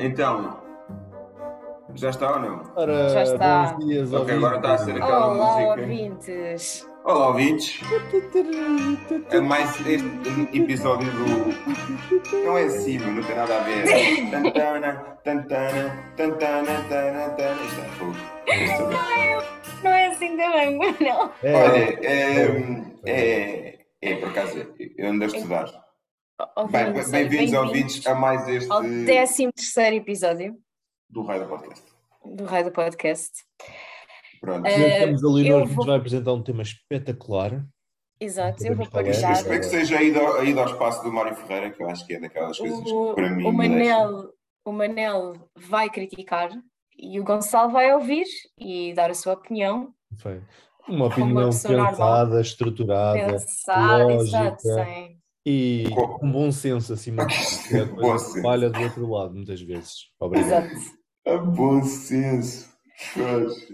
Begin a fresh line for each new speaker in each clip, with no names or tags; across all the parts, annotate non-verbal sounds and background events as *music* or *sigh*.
Então, já está ou não?
Ora,
Já está.
bons dias,
Ok, agora está a ser aquela
Olá,
música.
ouvintes!
Olá, ouvintes. É mais este episódio do. Não é assim, não tem nada a ver. Tantana, tantana, tantana, tantana, tantana. Isto é fogo. Isto é-
Não é assim também, não.
É,
Olha, é, é, é, por acaso, eu ando a estudar. Bem, Bem-vindos,
bem-vindos
ouvintes, a mais este
ao 13 episódio
do Raio da Podcast.
do Raio do Podcast.
Pronto.
Senhor Campos ali,
eu
nós
vou-
nos vai apresentar um tema espetacular.
Exato, eu vou
Podemos falar.
Eu
partilhar.
espero que seja aí do, aí do espaço do Mário Ferreira, que eu acho que é daquelas coisas que para mim.
o, Manel, o Manel vai criticar e o Gonçalo vai ouvir e dar a sua opinião.
Foi uma opinião
uma pessoa normal.
pensada, estruturada
Pensar, exato,
lógica.
sim.
E
Co-
com bom senso acima de tudo. que é a
Bom senso.
falha do outro lado, muitas vezes. Obrigado.
Exato.
A bom senso.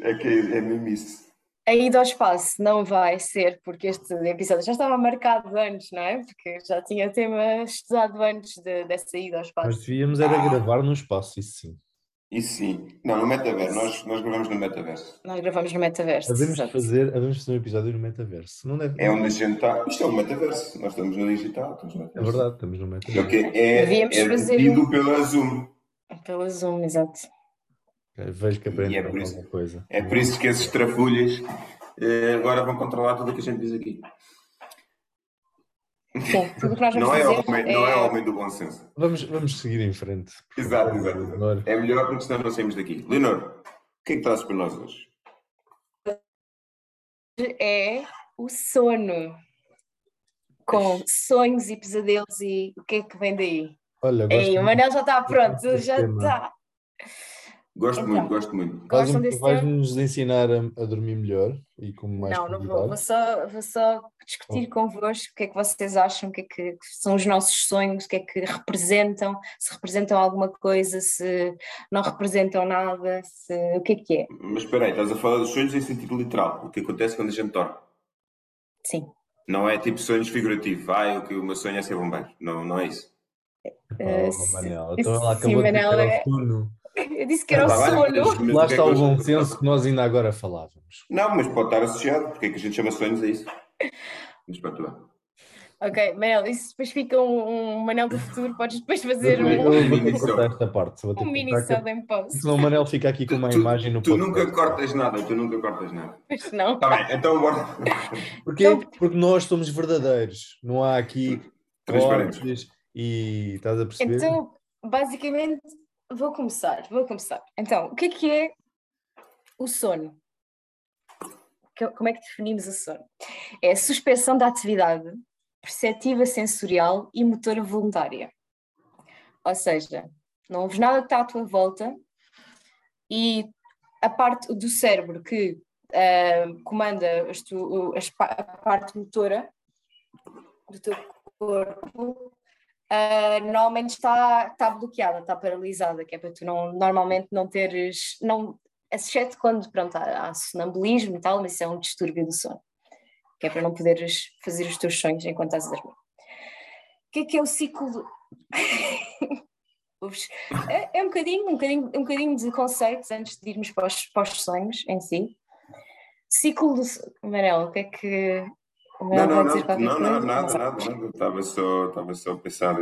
É que é, é mesmo isso.
A ida ao espaço não vai ser, porque este episódio já estava marcado antes, não é? Porque já tinha tema estudado antes de- dessa ida ao
Mas
espaço.
devíamos era gravar no espaço, isso sim.
Isso sim. Não, no metaverso. Nós, nós gravamos no metaverso.
Nós gravamos no metaverso.
Havemos de fazer, havemos fazer um episódio no metaverso. Não deve
É onde a gente está. Isto é o metaverso. Nós estamos no digital. Estamos no
É verdade, estamos no metaverso.
Ok, é,
Devíamos
é
fazer um-
pela Zoom.
Pela Zoom, exato.
Vejo que
E é por isso-
alguma coisa.
É por isso que esses trafulhas eh, agora vão controlar tudo o que a gente diz aqui.
Sim, *laughs* tudo o que nós vamos
Não é,
fazer
homem, não é homem do bom senso.
Vamos, vamos seguir em frente.
Exato, exato.
Leonor.
É melhor porque senão não saímos daqui. Leonor, o que é que trazes para nós hoje?
É o sono. Com sonhos e pesadelos e o que é que vem daí?
Olha, gosto
Ei, o Manel já está pronto, já está.
Gosto
Então.
muito, gosto muito.
Vais-
Gostam desse
vais
tema?
nos ensinar a, a dormir melhor e como mais
Não, não vou. Vou só, vou só discutir convosco o que é que vocês acham, o que é que são os nossos sonhos, o que é que representam, se representam alguma coisa, se não representam nada, se, o que é que é.
Mas espera aí, estás a falar dos sonhos em sentido literal. O que acontece quando a gente dorme.
Sim.
Não é tipo sonhos figurativos. Ah, o que o meu sonho é ser bombeiro. Não, não é isso.
Eh,
Oh,
se-
Manel, então ela
sim,
acabou de
Manel, é-
sono.
Eu disse que era o
mas
Lá
é
está
que
o bom
nós-
senso que nós ainda agora falávamos.
Não, mas pode estar associado. Porque é que a gente chama sonhos a isso? Mas pronto, bem.
Ok, Manel, isso depois fica um, um Manel do futuro, podes depois fazer
Eu
um,
vou ter que
mini
cortar esta parte. Vou ter
um mini
que-
selling post.
Senão o Manel fica aqui com uma
Tu-
imagem no
Tu
podcast.
nunca cortas nada, tu nunca cortas nada.
Mas não.
Está bem, então bora. *laughs*
Porquê?
Então-
Porque nós somos verdadeiros. Não há aqui
Transparentes.
cortes e estás a perceber?
Então, basicamente, vou começar, vou começar. Então, o que é que é o sono? Que- Como é que definimos o sono? É a suspensão da atividade perceptiva, sensorial e motora voluntária. Ou seja, não ouves nada que está à tua volta e a parte do cérebro que ah, comanda tu- as a parte motora do teu corpo Uh, normalmente está, está bloqueada, está paralisada, que é para tu não, normalmente não teres, não, exceto quando pronto, há, há sonambulismo e tal, mas isso é um distúrbio do sono, que é para não poderes fazer os teus sonhos enquanto estás a dormir. O que é que é o ciclo? *laughs* é, é um, bocadinho, um, bocadinho, um bocadinho de conceitos antes de irmos para os, para os sonhos em si. Ciclo do. Manel, o que é que. O
Não, não, não, não, não, nada, nada, nada. Estava só, estava só a pensar.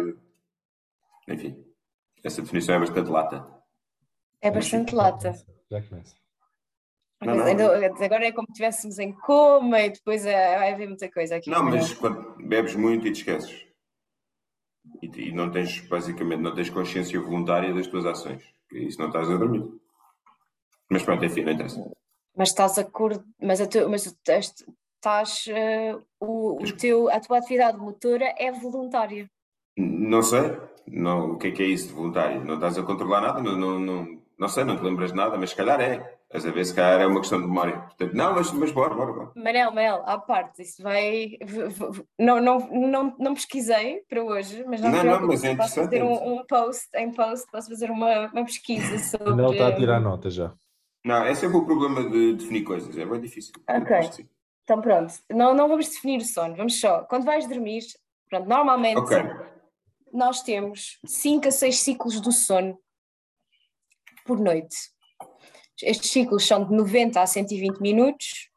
Enfim, essa definição é bastante lata.
É bastante lata.
Já começa.
Não, não.
Ainda- Agora é como se estivéssemos em coma e depois é- vai haver muita coisa aqui.
Não, mas quando bebes muito e te esqueces. E, e não tens, basicamente, não tens consciência voluntária das tuas ações. E isso não estás a dormir. Mas pronto, enfim, não interessa.
Mas estás a cor... mas, a tu... mas tu estás, eh, o, o teu, a tua atividade motora é voluntária.
Não sei. Não, o que é que é isso de voluntário? Não estás a controlar nada? Não, não, não, não sei, não te lembras de nada, mas se calhar é. Estás a ver, se calhar é uma questão de memória. Portanto, não, mas, mas bora, bora, bora.
Manel, Manel, à parte, isso vai. Não, não, não, não pesquisei para hoje, mas não,
Não, não, mas é
posso fazer
interessante.
um, um post, em post, posso fazer uma, uma pesquisa *laughs* sobre.
Não está a tirar nota já.
Não, é sempre o problema de definir coisas. É bem difícil.
Ok. Então pronto, não, não vamos definir o sono, vamos só. Quando vais dormir, pronto, normalmente
Ok.
nós temos 5 a 6 ciclos do sono por noite. Estes ciclos são de 90 a 120 minutos.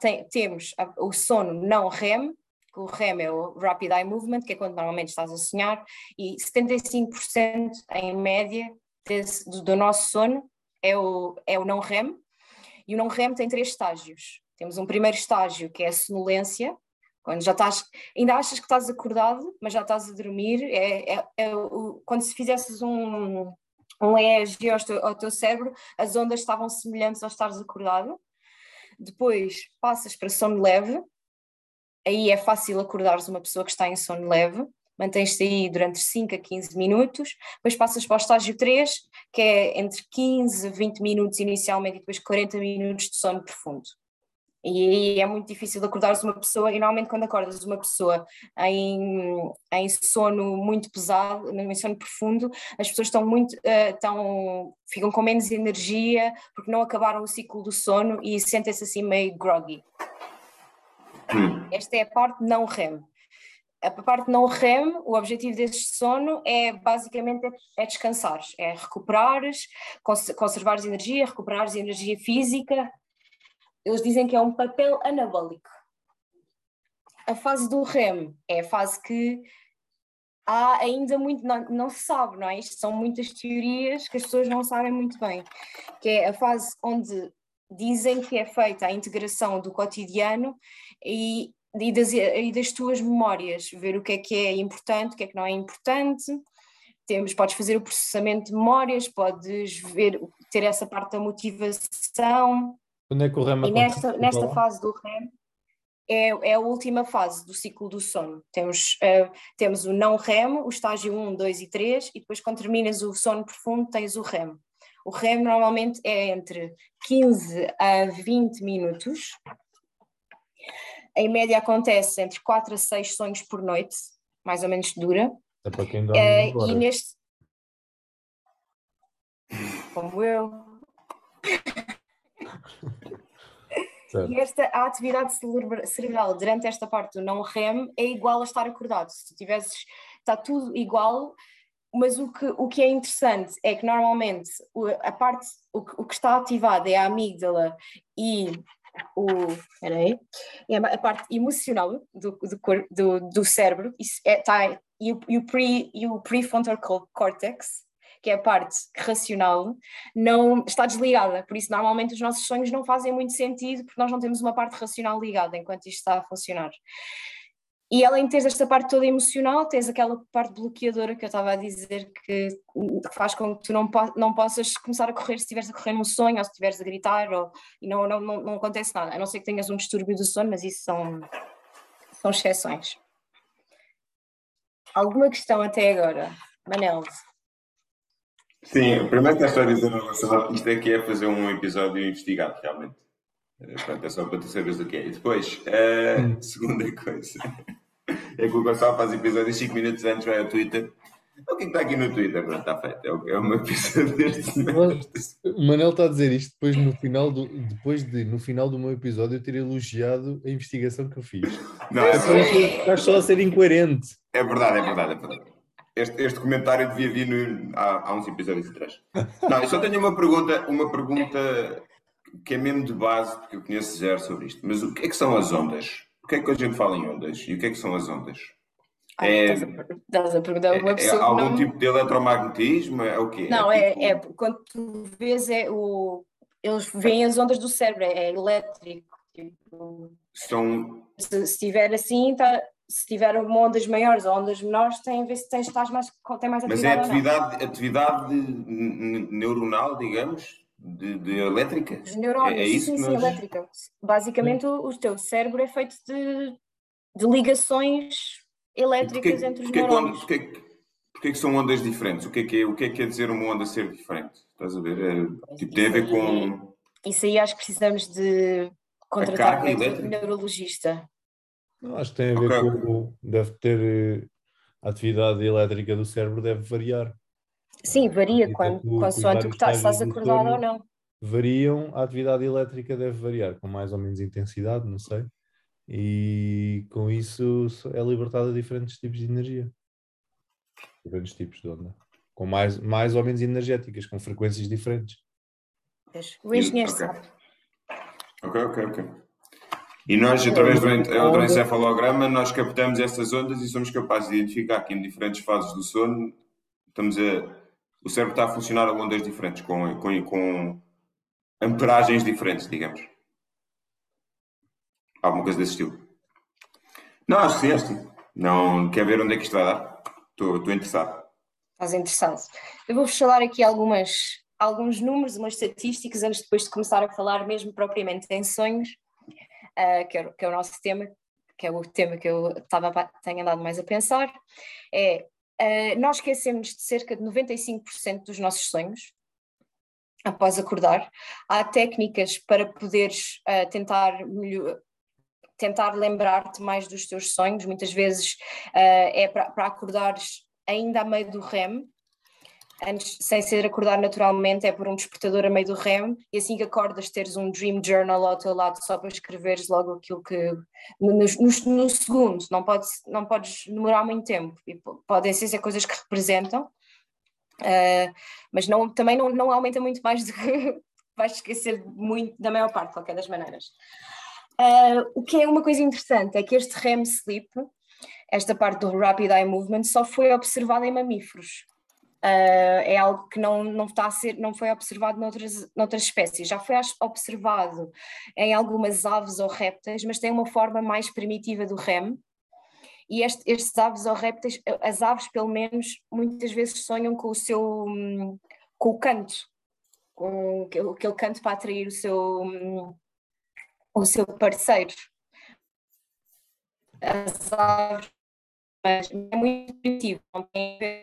Tem, temos o sono não REM, que o REM é o Rapid Eye Movement, que é quando normalmente estás a sonhar, e 75% em média desse, do, do, nosso sono é o, é o não REM. E o não REM tem três estágios. Temos um primeiro estágio que é a sonolência, quando já estás, ainda achas que estás acordado, mas já estás a dormir. É, é, é quando se fizesses um, um EEG ao teu, ao teu cérebro, as ondas estavam semelhantes ao estares acordado. Depois passas para sono leve, aí é fácil acordares uma pessoa que está em sono leve, mantens-te aí durante 5 a 15 minutos, depois passas para o estágio 3, que é entre 15 a 20 minutos inicialmente e depois 40 minutos de sono profundo. E é muito difícil acordares uma pessoa, e normalmente quando acordas uma pessoa em, em sono muito pesado, em sono profundo, as pessoas estão muito, uh, estão, ficam com menos energia porque não acabaram o ciclo do sono e sentem-se assim meio groggy. Hum. Esta é a parte não REM. A parte não REM, o objetivo deste sono é basicamente é descansar, é recuperares, conservares energia, recuperares energia física, eles dizem que é um papel anabólico. A fase do REM é a fase que há ainda muito, não, não se sabe, não é? Isto são muitas teorias que as pessoas não sabem muito bem, que é a fase onde dizem que é feita a integração do cotidiano e, e, das, e das tuas memórias, ver o que é que é importante, o que é que não é importante. Temos, podes fazer o processamento de memórias, podes ver, ter essa parte da motivação,
quando é que o REM
E nesta, nesta fase do REM é, é, a última fase do ciclo do sono. Temos, uh, temos o não REM, o estágio 1, 2 e 3, e depois quando terminas o sono profundo tens o REM. O REM normalmente é entre 15 a 20 minutos. Em média acontece entre 4 a 6 sonhos por noite, mais ou menos dura.
É para quem dorme uh,
E neste... Como eu. *laughs* Certo. E esta, a atividade cerebral durante esta parte do não REM é igual a estar acordado. Se tivesses, está tudo igual, mas o que, o que é interessante é que normalmente a parte, o, o que está ativado é a amígdala e o, peraí, é a parte emocional do, do, do, do cérebro é, tá, e, o, e o, pre, e o prefrontal cortex, que é a parte racional, não está desligada. Por isso, normalmente, os nossos sonhos não fazem muito sentido porque nós não temos uma parte racional ligada enquanto isto está a funcionar. E além de teres esta parte toda emocional, tens aquela parte bloqueadora que eu estava a dizer que faz com que tu não, po não possas começar a correr se estiveres a correr num sonho ou se estiveres a gritar ou, e não, não, não, não acontece nada, a não ser que tenhas um distúrbio do sono, mas isso são, são exceções. Alguma questão até agora? Manel?
Sim, primeiro que estou a dizer isto é que é fazer um episódio investigado, realmente. Eh, portanto, é só para tu saberes o que é. E depois, a uh, *laughs* segunda coisa é que o Gonçalo faz episódios 5 minutos antes, vai ao Twitter. O que está aqui no Twitter? Pronto, está feito. É o, é meu *laughs* episódio deste
O Manel está a dizer isto depois, no final do, depois de, no final do meu episódio, eu ter elogiado a investigação que eu fiz.
Não, é,
é, Estás só a ser incoerente.
É verdade, é verdade, é verdade. Este, este comentário devia vir no, há, há uns episódios atrás. Não, eu só tenho uma pergunta, uma pergunta que é mesmo de base, porque eu conheço zero sobre isto. Mas o que é que são as ondas? O que é que a gente fala em ondas? E o que é que são as ondas?
é, estás a perguntar uma
pessoa. É, é algum não... tipo de eletromagnetismo? É o quê?
Não, é, tipo... é, é, quando tu vês é o. Eles veem as ondas do cérebro, é, é elétrico. Tipo,
são...
se estiver assim, tá, se tiver ondas maiores ou ondas menores, tem a ver se tens, estás mais, tem mais
atividade. Mas é atividade, atividade neuronal, digamos, de, de elétrica?
Os neurônios, é, é isso sim, sim, nós... elétrica. Basicamente, o, o teu cérebro é feito de, de ligações elétricas porque, entre os porque neurônios.
Porquê, porquê, porquê que são ondas diferentes? O que é que é, o que é, que é dizer uma onda ser diferente? Estás a ver? É, tipo, tem a ver com...
Isso aí acho que precisamos de contratar um neurologista.
Acho que tem a ver okay. com. Deve ter. Eh, a atividade elétrica do cérebro deve variar.
Sim, varia quando, consoante o que tá, estás acordado ou não.
Variam, a atividade elétrica deve variar, com mais ou menos intensidade, não sei. E com isso é libertada diferentes tipos de energia. Diferentes tipos de onda. com mais, mais ou menos energéticas, com frequências diferentes.
O engenheiro sabe.
Ok, ok, ok. E nós, através do, en- do encefalograma, nós captamos essas ondas e somos capazes de identificar que em diferentes fases do sono estamos a, o cérebro está a funcionar a ondas diferentes, com, com, com amperagens diferentes, digamos. Alguma coisa desse estilo. Não, acho que sim, acho. Não, quer ver onde é que isto vai dar? Estou estou interessado.
Estás interessado. Eu vou-vos falar aqui algumas, alguns números, umas estatísticas, antes depois de começar a falar mesmo propriamente em sonhos, ah, que, é, o- que é o nosso tema, que é o tema que eu estava, tenho andado mais a pensar. É, ah, nós esquecemos de cerca de 95% dos nossos sonhos após acordar. Há técnicas para poderes ah, tentar melhor- tentar lembrar-te mais dos teus sonhos, muitas vezes ah, é para acordares ainda a meio do REM, antes, sem ser acordar naturalmente, é por um despertador a meio do REM, e assim que acordas, teres um dream journal ao teu lado só para escreveres logo aquilo que. no, no- no segundo, não, pode, não podes demorar muito tempo, e po- podem ser coisas que representam, ah, mas não, também não, não aumenta muito mais do que *laughs* vais esquecer muito da maior parte, de qualquer das maneiras. Ah, o que é uma coisa interessante é que este REM sleep, esta parte do Rapid Eye Movement, só foi observada em mamíferos. Ah, é algo que não, não, está a ser, não foi observado noutras, noutras espécies. Já foi observado em algumas aves ou répteis, mas tem uma forma mais primitiva do REM. E este- estes aves ou répteis, as aves pelo menos, muitas vezes sonham com o seu, hum, com o canto, com aquele, aquele canto para atrair o seu, hum, o seu parceiro. As aves mas é muito intuitivo, não tem,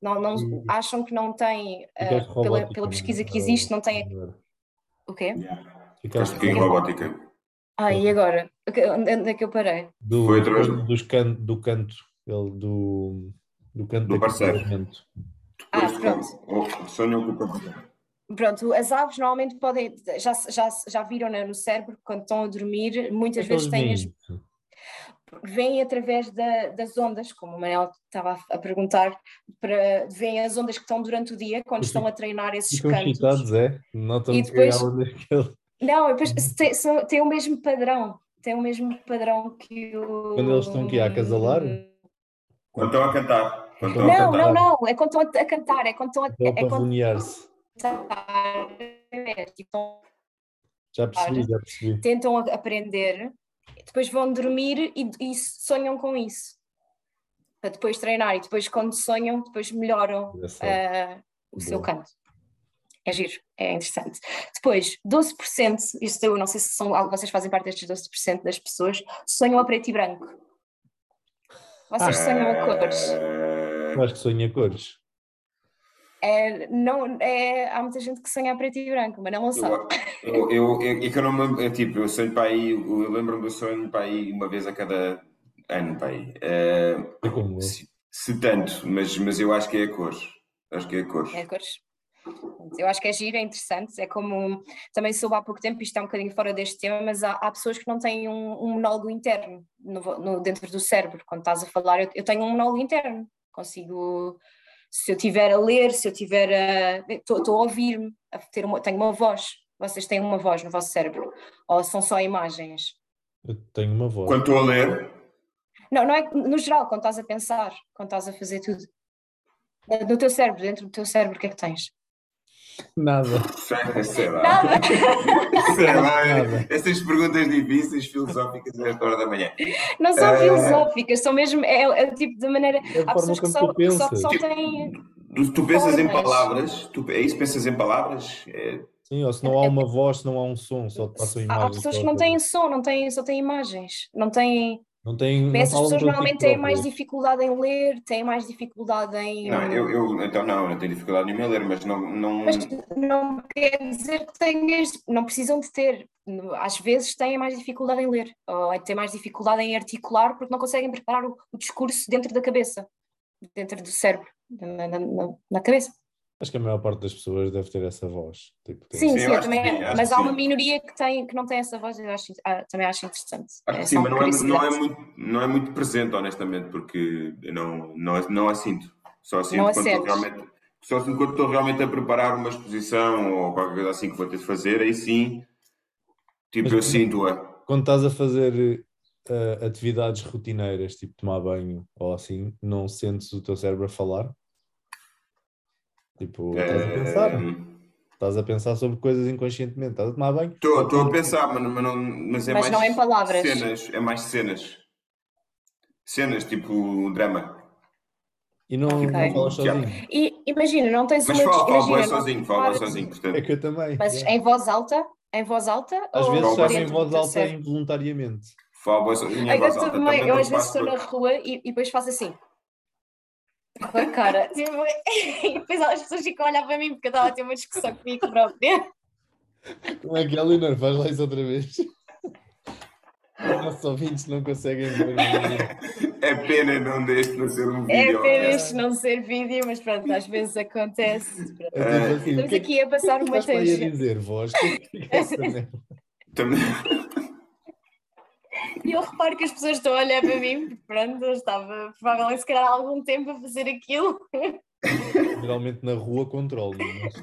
não, não,
Hum.
acham que não tem, ah,
Ficaste
pela,
robótica,
pela pesquisa que
é?
existe, não tem o quê?
Ficaste
um bocadinho robótica.
Ah, e agora? Onde é que eu parei?
do,
Foi através-
dos can, do canto, ele, do, do canto
Do parceiro.
Ah, pronto.
sonham com o parceiro.
Pronto, as aves normalmente podem, já, já, já viram né, no cérebro, quando estão a dormir, muitas
é
vezes têm as? Vêm através da- das ondas, como o Manel estava a, a perguntar, para, vêm as ondas que estão durante o dia, quando estão a treinar esses
Ficam
cantos.
excitados, é? Notam
E
que
depois-
há ondas que ele-
Não, depois tem, são- tem o mesmo padrão, tem o mesmo padrão que o...
Quando eles estão aqui a acasalar?
Quando estão a cantar. Quando estão a
Não,
cantar.
não, não, é quando estão a, a cantar, é quando estão a,
Estão a
é quando
pavonear-se.
estão a cantar, é, tipo,
Já percebi, já percebi.
tentam a- aprender, depois vão dormir e, e sonham com isso. Para depois treinar e depois quando sonham, depois melhoram ah, o seu canto. É giro, é interessante. Depois, 12%, isto eu não sei se são, vocês fazem parte destes 12% das pessoas, sonham a preto e branco. Vocês sonham a cores.
Eu acho que sonha cores.
É, não, é, há muita gente que sonha a preto e branco, mas não sabe.
Eu, eu, eu, eu, é que eu não me lembro, é tipo, eu sonho para aí, eu lembro-me do sonho para aí uma vez a cada ano, para aí.
É
se, se tanto, mas, mas eu acho que é a cor. Acho que é a cor.
É cores. Eu acho que é giro, é interessante. É como também soube há pouco tempo, isto é um bocadinho fora deste tema, mas há, há pessoas que não têm um, um monólogo interno no, no- dentro do cérebro. Quando estás a falar, eu, eu tenho um monólogo interno. Consigo, se eu estiver a ler, se eu estiver a. Estou a ouvir-me, a ter uma, tenho uma voz. Vocês têm uma voz no vosso cérebro? Ou são só imagens?
Eu tenho uma voz.
Quando estou a ler,
Não, não é no geral, quando estás a pensar, quando estás a fazer tudo. No teu cérebro, dentro do teu cérebro, o que é que tens?
Nada.
sei, lá.
Nada!
Sei lá,
Nada.
essas perguntas difíceis, filosóficas, a esta hora da manhã.
Não são
Eh,
filosóficas, são mesmo. É, é o tipo de maneira.
É
Há pessoas que só,
tu
que só, só têm.
Tu, tu pensas em
Formas.
palavras? Tu, é isso? Pensas em palavras? É,
Sim, ou se não há uma voz, se não há um som, só te passam
Há,
imagens.
há pessoas que não têm som, não têm, só têm imagens. Não têm.
Não. Não
Essas pessoas normalmente têm mais dificuldade em ler, têm mais dificuldade em.
não, eu, eu, então não, não tenho dificuldade nenhuma em ler, mas não. não
Mas não quer dizer que tenhas, não precisam de ter. Às vezes têm mais dificuldade em ler, ou têm mais dificuldade em articular porque não conseguem preparar o, o discurso dentro da cabeça, dentro do cérebro, na- na- na cabeça.
Acho que a maior parte das pessoas deve ter essa voz. Tipo, tem-
Sim,
Sim,
também,
que
mas há uma minoria que, tem, que não tem essa voz e eu acho, ah, também acho interessante.
Acho
É
sim, mas não é, não, é muito, não é muito presente, honestamente, porque eu não, não, não a sinto. Só a sinto
Não
quando estou realmente, Só se enquanto estou realmente a preparar uma exposição ou qualquer coisa assim que vou ter de fazer, aí sim, tipo,
Mas
eu
quando-
sinto-a.
Quando estás a fazer eh, atividades rotineiras, tipo tomar banho ou assim, não sentes o teu cérebro a falar? Tipo, estás a pensar?
Eh,
Estás a pensar sobre coisas inconscientemente. Estás a tomar banho?
Estou estou a pensar, mas, mas, não, mas é
Mas
mais
não em palavras.
cenas, é mais cenas. Cenas, tipo drama.
E não,
Ok.
não falas sozinho.
E imagina, não tens
Mas
uma.
falo, falo
imagina, não-
sozinho, bué
claro,
sozinho,
É
portanto.
tipo,
que eu também.
Mas
yeah.
em voz alta? Em voz alta?
Às
ou
vezes
dentro
em
do
voz
teu
alta
cérebro?
involuntariamente.
Bué sozinho em
Ai,
voz
eu
alta.
também,
Também
eu
não
às vezes
faço
estou na rua e, e depois faço assim. Com a cara. *laughs* Tipo, *laughs* e depois as pessoas ficam a olhar para mim porque eu estava a ter uma discussão comigo própria.
Como é que é, Leonor? Faz lá isso outra vez. Os nossos ouvintes não conseguem ver.
É pena não deste para ser um
É
vídeo.
apenas não ser vídeo, mas pronto, às vezes acontece.
É tipo assim, o
Estamos
que é
aqui a passar uma tangente.
dizer, vós? O que é que é?
Também-
E eu reparo que as pessoas estão a olhar para mim, porque pronto, eu estava provavelmente se calhar há algum tempo a fazer aquilo.
Geralmente na rua controlo. *laughs* mas-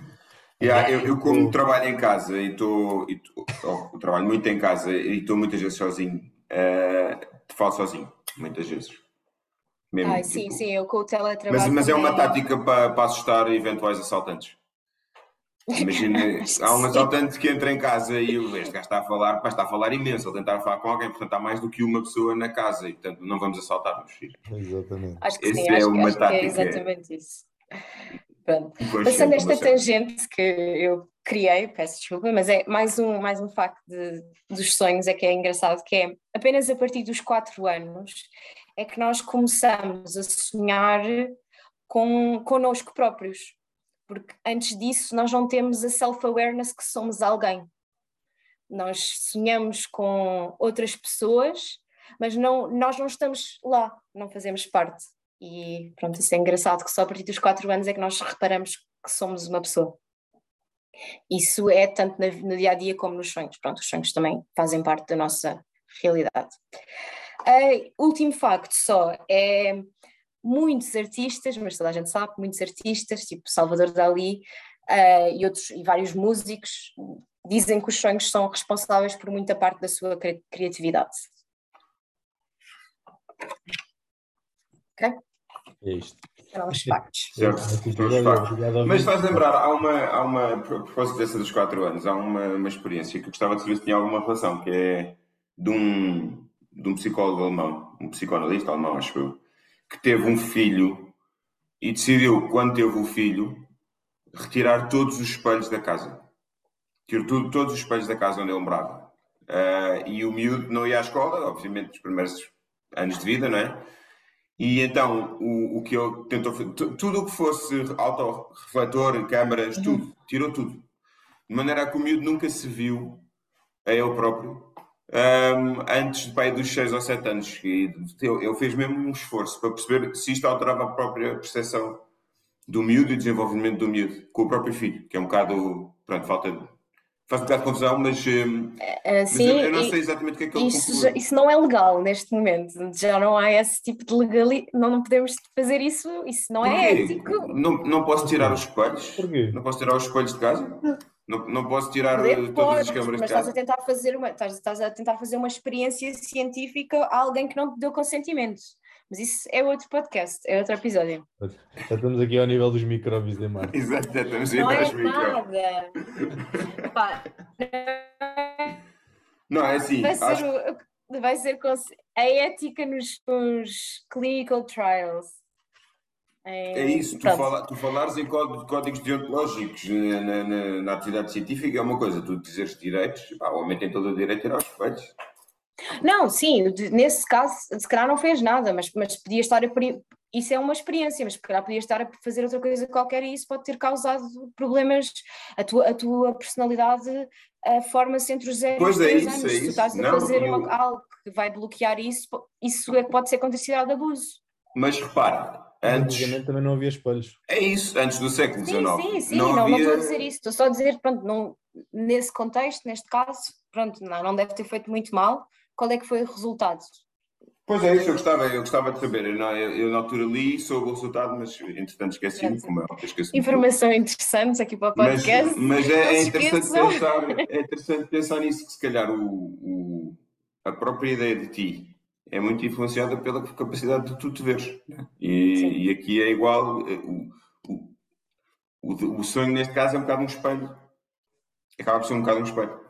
Yeah, eu, eu como trabalho em casa e estou. oh, trabalho muito em casa e estou muitas vezes sozinho. eh, falo sozinho, muitas vezes. Mesmo,
sim,
tipo,
sim, eu com o teletrabalho.
Mas, mas é uma tática para, para assustar eventuais assaltantes. Imagina, *laughs* há um
Sim.
assaltante que entra em casa e o este gajo está a falar, pá, está a falar imenso, a tentar falar com alguém, portanto há mais do que uma pessoa na casa e portanto não vamos assaltar meus filhos.
Exatamente.
Acho que
Essa
sim,
é
acho,
uma
acho que é
tática.
exatamente isso. Pronto. Passando esta
mas é.
tangente que eu criei, peço desculpa, mas é mais um, mais um facto de- dos sonhos, é que é engraçado, que é apenas a partir dos quatro anos é que nós começamos a sonhar com, connosco próprios, porque antes disso nós não temos a self-awareness que somos alguém. Nós sonhamos com outras pessoas, mas não, nós não estamos lá, não fazemos parte. E pronto, isso é engraçado que só a partir dos quatro anos é que nós reparamos que somos uma pessoa. Isso é tanto na- no dia a dia como nos sonhos. Pronto, os sonhos também fazem parte da nossa realidade. Ah, último facto só é muitos artistas, mas toda a gente sabe, muitos artistas, tipo Salvador Dali ah, e outros e vários músicos, dizem que os sonhos são responsáveis por muita parte da sua cri- criatividade.
É isto.
Eram os factos.
Mas faz lembrar, há uma, há uma, a propósito dessa dos 4 anos, há uma, uma experiência que eu gostava de saber se tinha alguma relação, que é de um, de um psicólogo alemão, um psicoanalista alemão, acho eu, que teve um filho e decidiu, quando teve o filho, retirar todos os espelhos da casa. Tirou tudo, todos os espelhos da casa onde ele morava. Ah, e o miúdo não ia à escola, obviamente, nos primeiros anos de vida, não é? E então, o, o que ele tentou fazer, tu- tudo o que fosse autorrefletor, câmaras, tudo, tirou tudo. De maneira a que o miúdo nunca se viu a ele próprio ahm, antes de pai dos 6 ou 7 anos. E ele ele fez mesmo um esforço para perceber se isto alterava a própria percepção do miúdo e o desenvolvimento do miúdo com o próprio filho, que é um bocado, pronto, falta de. Faz um bocado de confusão, mas, ahm,
Ah,
mas
sim,
eu, eu não
e-
sei exatamente o que é que ele
Isso, já- isso não é legal neste momento, já não há esse tipo de legalidade, não, não podemos fazer isso, isso não é
Porquê?
ético.
Não, não posso tirar os espelhos?
Porquê?
Não posso tirar os espelhos de casa? Não, não posso tirar
Poder
todas as câmaras
mas
de
estás a tentar fazer uma, estás, estás a tentar fazer uma experiência científica a alguém que não te deu consentimento. Mas isso é outro podcast, é outro episódio.
Já estamos aqui ao nível dos micróbios de Marte.
Exato, já estamos a ir
Não é nada. Pá,
Não, é assim.
vai ser,
Acho,
o- vai ser a ética nos, nos clinical trials.
É isso, tu, fala, tu falares em códigos, deontológicos na, na, na- na atividade científica é uma coisa, tu dizeres direitos, pá, o homem tem todo o direito a tirar os espelhos.
Não, sim, de- nesse caso, se calhar não fez nada, mas, mas podia estar a. Isso é uma experiência, mas se calhar podia estar a fazer outra coisa qualquer e isso pode ter causado problemas. A tua, a tua personalidade a forma-se entre os 0 e os
é
3
isso,
anos.
é
Se tu estás a
Não,
fazer
eu-
algo que vai bloquear isso, isso é que pode ser considerado abuso.
Mas repara, antes.
Antigamente também não havia espelhos.
É isso, antes do século
Sim,
XIX.
sim, sim, não, não,
havia-
estou a dizer isso, estou só a dizer, pronto, não, nesse contexto, neste caso, pronto, não, não deve ter feito muito mal. Qual é que foi o resultado?
Pois é, isso eu gostava, eu gostava de saber. Eu, eu, eu na altura li, soube o resultado, mas entretanto esqueci-me, como é esqueci
Informação interessante aqui para o podcast.
Mas, mas é, é, interessante pensar, é interessante pensar nisso, que se calhar o, o, a própria ideia de ti é muito influenciada pela capacidade de tu te veres. Né? E, e, aqui é igual, eh, o, o, o, sonho neste caso é um bocado um espelho. Acaba por ser um bocado um espelho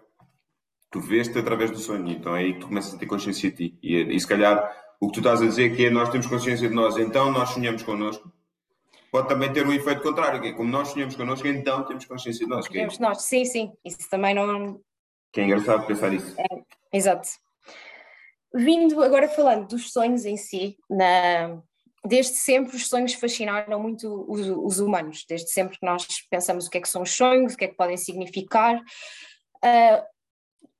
tu vês-te através do sonho, então é aí que tu começas a ter consciência de ti. E, e se calhar o que tu estás a dizer é que é nós temos consciência de nós, então nós sonhamos connosco. Pode também ter um efeito contrário, que é como nós sonhamos connosco, então temos consciência de nós.
Que é, nós, sim, sim, isso também não.
Que é engraçado pensar nisso.
É, exato. Vindo agora falando dos sonhos em si, na, desde sempre os sonhos fascinaram muito os, os, humanos, desde sempre que nós pensamos o que é que são os sonhos, o que é que podem significar. Uh,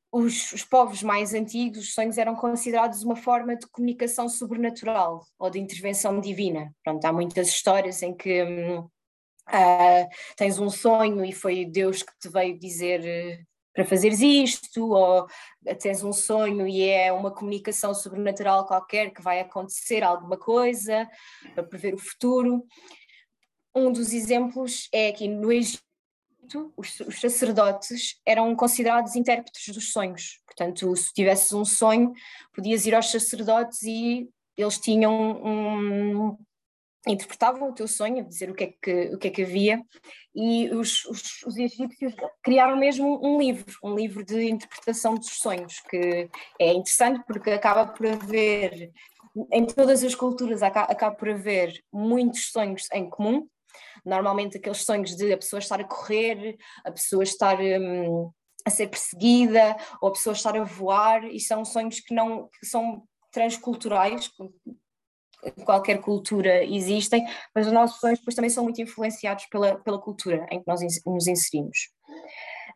os, os, povos mais antigos, os sonhos eram considerados uma forma de comunicação sobrenatural ou de intervenção divina. Pronto, há muitas histórias em que uh, tens um sonho e foi Deus que te veio dizer para fazeres isto, ou tens um sonho e é uma comunicação sobrenatural qualquer que vai acontecer alguma coisa para prever o futuro. Um dos exemplos é aqui no Egito os, os, sacerdotes eram considerados intérpretes dos sonhos. Portanto, se tivesses um sonho, podias ir aos sacerdotes e eles tinham um, interpretavam o teu sonho, dizer o que é que, o que, é que havia, e os, os, os, egípcios criaram mesmo um livro, um livro de interpretação dos sonhos, que é interessante porque acaba por haver, em todas as culturas, acaba, por haver muitos sonhos em comum, Normalmente aqueles sonhos de a pessoa estar a correr, a pessoa estar um, a ser perseguida, ou a pessoa estar a voar, e são sonhos que não que são transculturais, qualquer cultura existem, mas os nossos sonhos depois também são muito influenciados pela, pela cultura em que nós nos inserimos.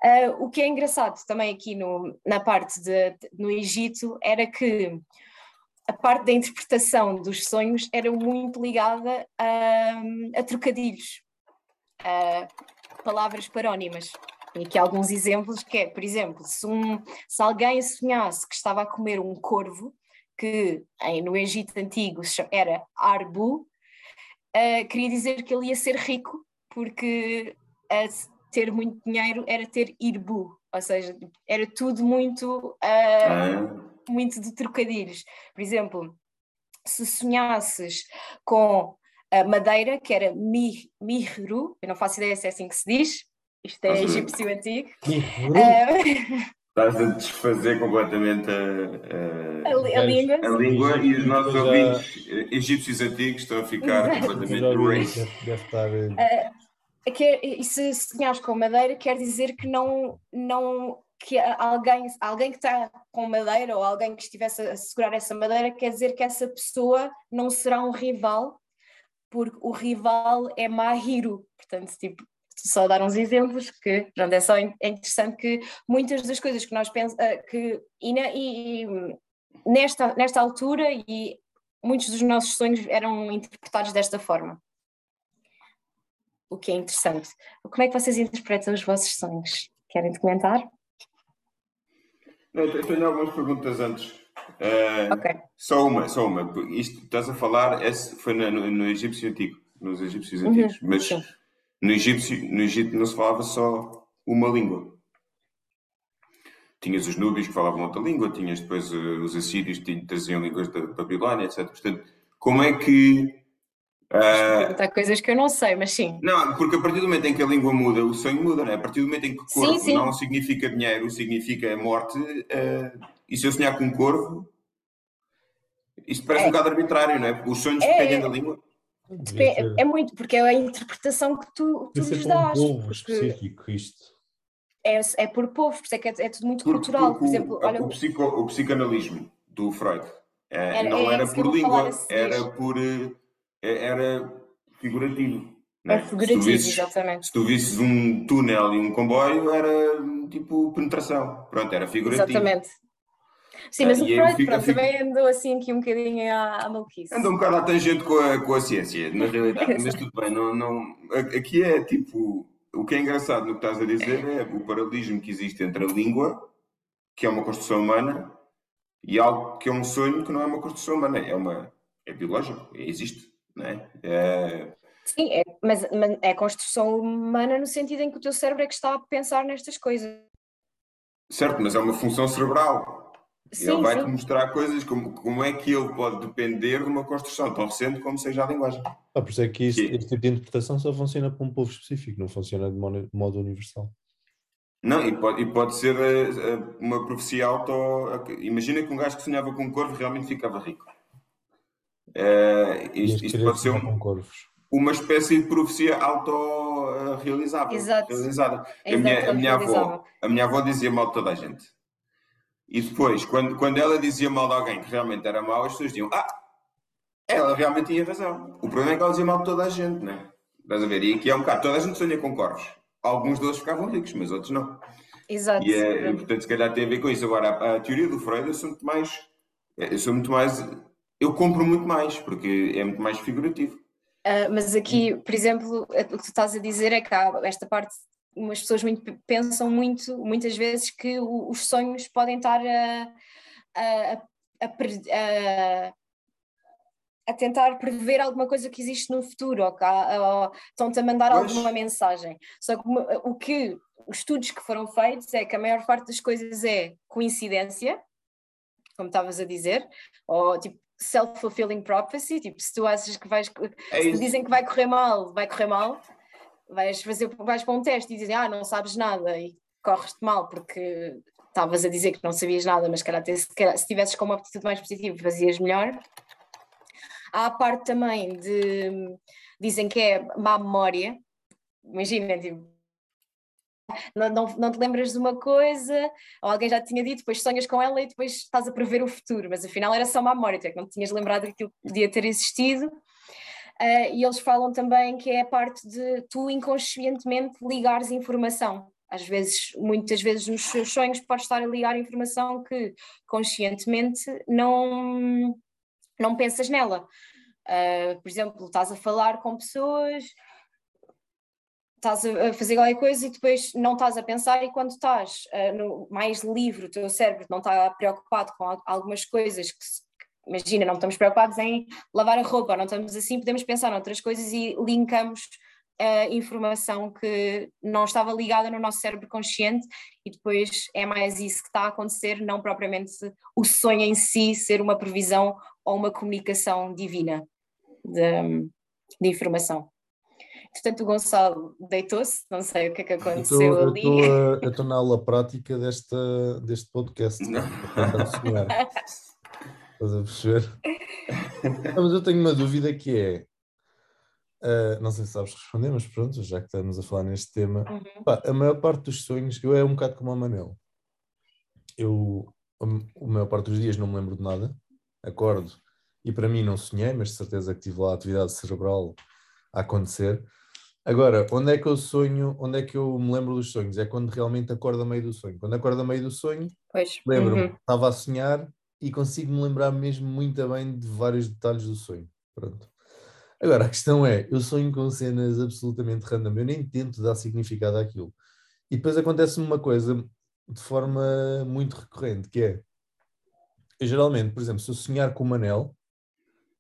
Uh, o que é engraçado também aqui no, na parte de, de, no Egito era que a parte da interpretação dos sonhos era muito ligada a, a trocadilhos, a palavras parónimas. E aqui alguns exemplos que é, por exemplo, se, um, se alguém sonhasse que estava a comer um corvo, que em, no Egito Antigo era Arbu, uh, queria dizer que ele ia ser rico, porque uh, ter muito dinheiro era ter Irbu, ou seja, era tudo muito... Uh, muito de trocadilhos. Por exemplo, se sonhasses com a madeira, que era mi, mihru, eu não faço ideia se é assim que se diz, isto é egípcio antigo. Uh, *laughs*
Estás a desfazer completamente a, a,
a, a língua.
a língua e os nossos já... ouvintes egípcios antigos estão a ficar completamente
erased. Deve estar... Uh,
e se sonhares com madeira, quer dizer que não, não que alguém, alguém que está com madeira ou alguém que estivesse a segurar essa madeira quer dizer que essa pessoa não será um rival, porque o rival é Mahiru. Portanto, tipo, só dar uns exemplos que pronto, é só é interessante que muitas das coisas que nós pensamos eh, que e, e, nesta, nesta altura e muitos dos nossos sonhos eram interpretados desta forma. O que é interessante. Como é que vocês interpretam os vossos sonhos? Querem comentar?
Eu tenho algumas perguntas antes. Uh, okay. Só uma, só uma. Isto estás a falar esse foi no, no, no egípcio antigo, nos egípcios uhum, antigos, uhum, mas no egípcio, no Egito não se falava só uma língua. Tinhas os núbios que falavam outra língua, tinhas depois uh, os assírios que traziam línguas da Babilónia, etc. Portanto, como é que
Uh, Há coisas que eu não sei, mas sim.
Não, porque a partir do momento em que a língua muda, o sonho muda, não é? A partir do momento em que corvo sim, sim. não significa dinheiro, significa morte, uh, e se eu sonhar com um corvo, isto parece é. um bocado arbitrário, não é? Os sonhos é, dependem da língua.
É, é, muito, porque é a interpretação que tu, tu lhes dás.
É um povo específico isto.
É, é por povo, por isso é que é, é tudo muito por, cultural. Por, por exemplo, olha,
o, psico, o psicanalismo do Freud é, era, não era por língua, era por é, era figurativo.
É figurativo, se visses, exatamente.
Se tu visses um túnel e um comboio, era tipo penetração. Pronto, era figurativo.
Exatamente. Sim, mas uh, o Freud fico, pronto, fico... também andou assim aqui um bocadinho à, à maluquice.
Andou um bocado à tangente com a, com a ciência, na realidade, mas tudo bem. Não, não, aqui é tipo. O que é engraçado no que estás a dizer é o paralelismo que existe entre a língua, que é uma construção humana, e algo que é um sonho que não é uma construção humana, é, uma, é biológico, existe, não é? é...
Sim, é, mas, mas é construção humana no sentido em que o teu cérebro é que está a pensar nestas coisas.
Certo, mas é uma função cerebral. Sim, ele vai-te mostrar coisas como, como é que ele pode depender de uma construção tão recente como seja a linguagem.
Ah, por isso é que este, este tipo de interpretação só funciona para um povo específico, não funciona de modo universal.
Não, e pode, e pode ser uh, uma profecia auto. Imagina que um gajo que sonhava com um corvo realmente ficava rico. Uh, isto, isto pode ser um, uma espécie de profecia auto-realizável. Exato. Realizada. A, minha, a, minha avó, a minha avó dizia mal de toda a gente. E depois, quando, quando ela dizia mal de alguém que realmente era mau, as pessoas diziam: Ah, ela realmente tinha razão. O problema é que ela dizia mal de toda a gente, não é? Estás a ver? E aqui é um bocado: toda a gente sonha com corvos alguns deles ficavam ricos, mas outros não.
Exato.
E, é, portanto, se calhar tem a ver com isso. Agora, a, a, teoria do Freud, eu sou muito mais. Eu sou muito mais. Eu compro muito mais, porque é muito mais figurativo.
Uh, mas aqui, por exemplo, o que tu estás a dizer é que há esta parte. Umas pessoas muito, pensam muito, muitas vezes, que o, os sonhos podem estar a, a, a, a tentar prever alguma coisa que existe no futuro, ou, ou estão-te a mandar pois. alguma mensagem. Só que o que os estudos que foram feitos é que a maior parte das coisas é coincidência, como estavas a dizer, ou tipo self-fulfilling prophecy, tipo, se tu achas que vais, é dizem que vai correr mal, vai correr mal, vais fazer, vais para um teste e dizem, ah, não sabes nada e corres-te mal porque estavas a dizer que não sabias nada, mas cara, se, se tivesses com uma atitude mais positiva fazias melhor, Há a parte também de. Dizem que é má memória. Imagina, tipo, não, não, não, te lembras de uma coisa, ou alguém já te tinha dito, depois sonhas com ela e depois estás a prever o futuro, mas afinal era só uma memória, tu é que não te tinhas lembrado que aquilo podia ter existido. Uh, e eles falam também que é a parte de tu inconscientemente ligares informação. Às vezes, muitas vezes nos seus sonhos podes estar a ligar informação que conscientemente não, não pensas nela. Uh, por exemplo, estás a falar com pessoas, estás a fazer qualquer coisa e depois não estás a pensar, e quando estás uh, no, mais livre, o teu cérebro não está preocupado com algumas coisas que, imagina, não estamos preocupados em lavar a roupa, não estamos assim, podemos pensar noutras coisas e linkamos a informação que não estava ligada no nosso cérebro consciente e depois é mais isso que está a acontecer, não propriamente o sonho em si ser uma previsão ou uma comunicação divina de, de informação. Portanto, o Gonçalo deitou-se, não sei o que é que aconteceu
eu
ali.
Eu estou na aula prática desta, deste podcast. *laughs* Estás a perceber? *laughs* Mas eu tenho uma dúvida que é Uh, não sei se sabes responder, mas pronto, já que estamos a falar neste tema, uhum. pá, a maior parte dos sonhos, eu é um bocado como a Manel. Eu, a, a maior parte dos dias não me lembro de nada, acordo e para mim não sonhei, mas de certeza que tive lá a atividade cerebral a acontecer. Agora, onde é que eu sonho, onde é que eu me lembro dos sonhos? É quando realmente acordo a meio do sonho. Quando acordo a meio do sonho, lembro-me, uhum. estava a sonhar e consigo me lembrar mesmo muito bem de vários detalhes do sonho. Pronto. Agora, a questão é, eu sonho com cenas absolutamente random, eu nem tento dar significado àquilo. E depois acontece-me uma coisa de forma muito recorrente, que é, eu geralmente, por exemplo, se eu sonhar com o Manel,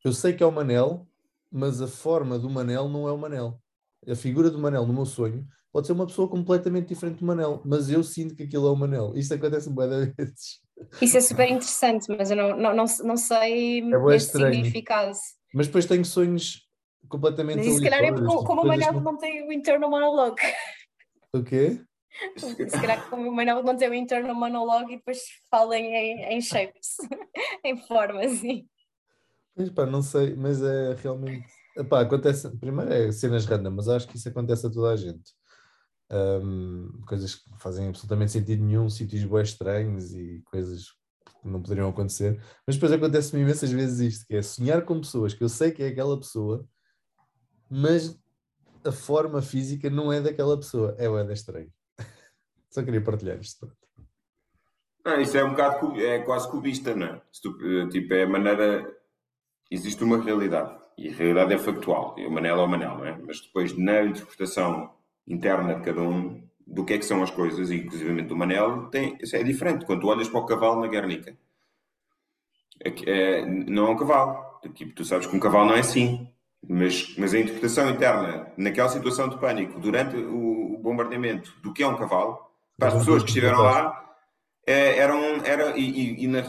eu sei que é o Manel, mas a forma do Manel não é o Manel. A figura do Manel no meu sonho pode ser uma pessoa completamente diferente do Manel, mas eu sinto que aquilo é o Manel. Isto acontece bem vezes.
Isso é super interessante, mas eu não, não, não, não sei é este significado.
Mas depois tenho sonhos completamente
Mas se calhar é porque, como o Manel não tem o internal monologue.
O quê?
Se calhar como o Manel não tem o internal monologue e depois fala em, em shapes, *laughs* em formas.
Mas pá, não sei, mas é realmente. Epá, acontece. Primeiro é cenas random, mas acho que isso acontece a toda a gente. Um, coisas que fazem absolutamente sentido nenhum, sítios bem estranhos e coisas que não poderiam acontecer. Mas depois acontece-me imensas vezes isto, que é sonhar com pessoas que eu sei que é aquela pessoa mas a forma física não é daquela pessoa, é o estranho. *laughs* Só queria partilhar isto.
Não, isso é um bocado, é quase cubista, não é? Tu, tipo, é a maneira. Existe uma realidade e a realidade é factual. E o Manel é o Manel, não é? Mas depois, na interpretação interna de cada um, do que é que são as coisas, inclusive do Manel, tem, é diferente. Quando tu olhas para o cavalo na Guernica, é, é, não é um cavalo. Tipo, tu sabes que um cavalo não é assim. Mas, mas a interpretação interna, naquela situação de pânico, durante o, o bombardeamento, do que é um cavalo, para as pessoas que estiveram lá, é, era um, era, e, e, e na,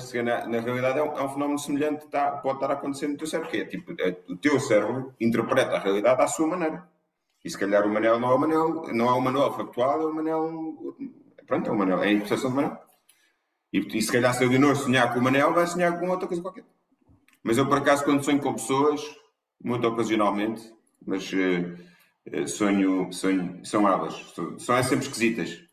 na, realidade é um, é um fenómeno semelhante que tá, pode estar acontecendo no teu cérebro, que é tipo, é, o teu cérebro interpreta a realidade à sua maneira. E se calhar o Manel não é o Manel, não é o Manuel factual, é o Manel. Pronto, é o Manel, é a interpretação do Manel. E, e se calhar se o Leonor sonhar com o Manel, vai sonhar com outra coisa qualquer. Mas eu, por acaso, quando sonho com pessoas, muito ocasionalmente, mas uh, sonho, sonho, são elas, são é sempre esquisitas.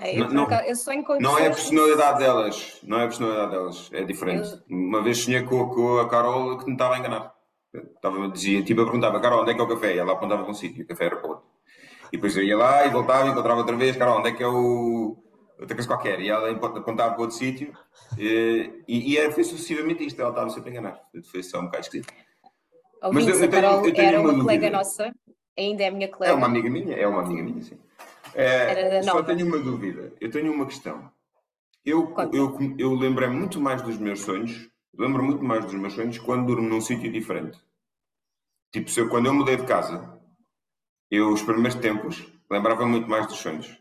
É, eu, não, eu sonho com
não é a personalidade delas, não é a personalidade delas, é diferente. Eu... Uma vez sonhei com, com, a Carol que me estava a enganar. Estava, dizia, tipo, eu perguntava, Carol, onde é que é o café? E ela apontava para um sítio, o café era para outro. E depois eu ia lá e voltava, encontrava outra vez, Carol, onde é que é o. outra coisa qualquer. E ela apontava para outro sítio. E, e, e foi sucessivamente isto, ela estava sempre a enganar. Foi só um bocado esquisito.
Mas eu, eu, tenho, Carol eu tenho era uma, uma colega nossa, ainda é minha colega.
É uma amiga minha, é uma amiga minha, sim. É, só tenho uma dúvida, eu tenho uma questão. Eu, eu, eu lembro muito mais dos meus sonhos, lembro muito mais dos meus sonhos quando durmo num sítio diferente. Tipo, se eu, quando eu mudei de casa, eu, os primeiros tempos, lembrava muito mais dos sonhos.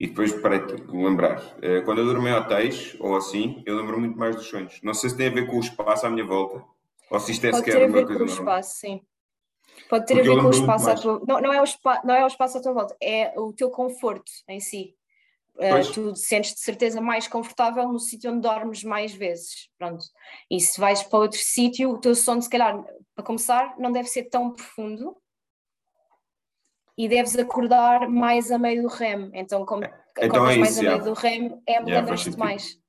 E depois parei de lembrar. Eh, quando eu dormi em hotéis ou assim, eu lembro muito mais dos sonhos. Não sei se tem a ver com o espaço à minha volta ou se isto é
Pode sequer ter a ver com o espaço, sim. Pode ter Porque a ver com o espaço à tua não, não, é o spa... não é o espaço à tua volta, é o teu conforto em si. Uh, tu sentes de certeza mais confortável no sítio onde dormes mais vezes. Pronto. E se vais para outro sítio, o teu sono, se calhar, para começar, não deve ser tão profundo e deves acordar mais a meio do REM. Então, como então acordas é mais a meio do REM, é lembras-te mais.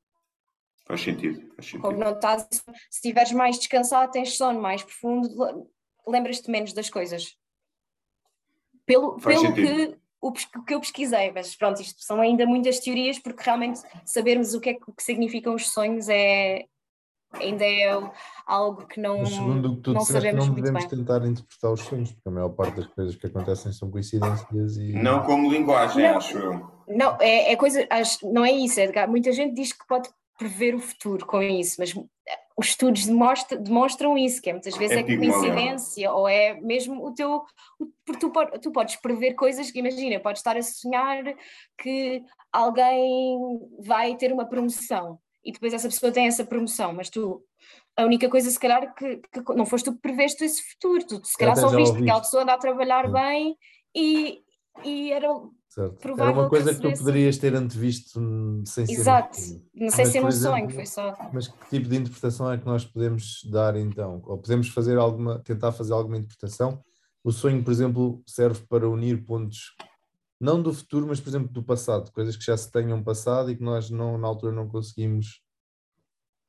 Faz sentido, faz sentido.
Como não estás, se estiveres mais descansado, tens sono mais profundo, lembras-te menos das coisas. Pelo, pelo que, o, que eu pesquisei, mas pronto, isto são ainda muitas teorias, porque realmente sabermos o que é que, o que significam os sonhos é ainda é algo que não, mas segundo o que tu não sabemos
não
devemos
tentar interpretar os sonhos, porque a maior parte das coisas que acontecem são coincidências e...
Não como linguagem, não, acho eu.
Não, é, é coisa, acho, não é isso, Edgar. Muita gente diz que pode prever o futuro com isso, mas os estudos demonstra, demonstram isso, que é, muitas vezes é, é coincidência, ou é mesmo o teu. Porque tu, tu podes prever coisas que, imagina, podes estar a sonhar que alguém vai ter uma promoção e depois essa pessoa tem essa promoção, mas tu. A única coisa, se calhar, que, que não foste tu que preveste esse futuro, tu se calhar só viste que aquela pessoa anda a trabalhar Sim. bem e, e era
Certo. Era uma coisa que, que tu poderias ter antevisto sem ser.
Exato, não sei se é um exemplo, sonho, foi só.
Mas que tipo de interpretação é que nós podemos dar então? Ou podemos fazer alguma, tentar fazer alguma interpretação? O sonho, por exemplo, serve para unir pontos, não do futuro, mas por exemplo do passado, coisas que já se tenham passado e que nós não, na altura não conseguimos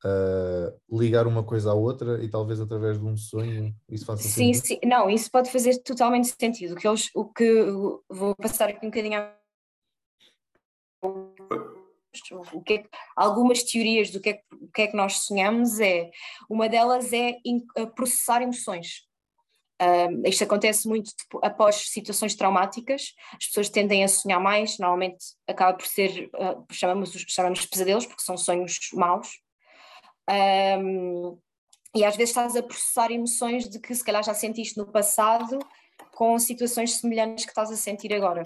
uh, ligar uma coisa à outra e talvez através de um sonho isso faça
sim, sentido. Sim, não, isso pode fazer totalmente sentido. O que, eles, o que vou passar aqui um bocadinho a o que é, algumas teorias do que é, o que é que nós sonhamos é uma delas é in, processar emoções. Um, isto acontece muito tipo, após situações traumáticas, as pessoas tendem a sonhar mais, normalmente acaba por ser, uh, chamamos, chamamos pesadelos, porque são sonhos maus, um, e às vezes estás a processar emoções de que se calhar já sentiste no passado com situações semelhantes que estás a sentir agora.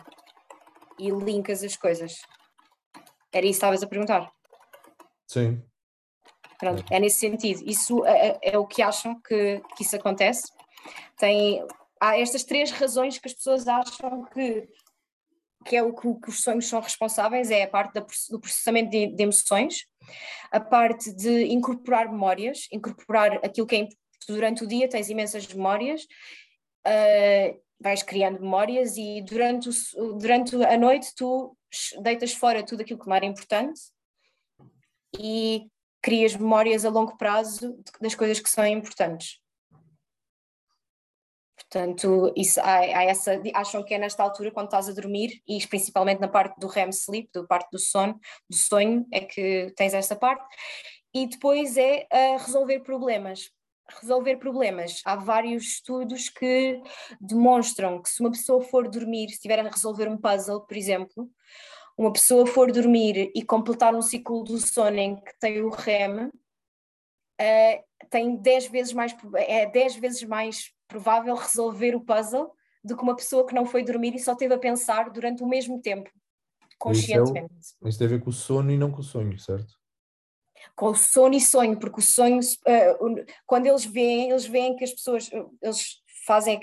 E linkas as coisas. Era isso que estavas a perguntar?
Sim.
Pronto, é nesse sentido. Isso é, é, é o que acham que, que isso acontece. Tem, há estas três razões que as pessoas acham que, que é o que, que os sonhos são responsáveis, é a parte da, do processamento de, de emoções, a parte de incorporar memórias, incorporar aquilo que é durante o dia tens imensas memórias, uh, vais criando memórias e durante, o, durante a noite tu deitas fora tudo aquilo que não era importante e crias memórias a longo prazo das coisas que são importantes. Portanto, isso, há, há, essa, acham que é nesta altura, quando estás a dormir, e principalmente na parte do REM sleep, da parte do sono, do sonho, é que tens esta parte. E depois é resolver problemas. Resolver problemas. Há vários estudos que demonstram que se uma pessoa for dormir, se estiver a resolver um puzzle, por exemplo, uma pessoa for dormir e completar um ciclo do sono em que tem o REM, uh, tem 10 vezes mais, é 10 vezes mais provável resolver o puzzle do que uma pessoa que não foi dormir e só esteve a pensar durante o mesmo tempo, conscientemente.
Isso, é o, isso tem a ver com o sono e não com o sonho, certo?
Com o sono e sonho, porque o sonho, uh, quando eles veem, eles veem que as pessoas, eles fazem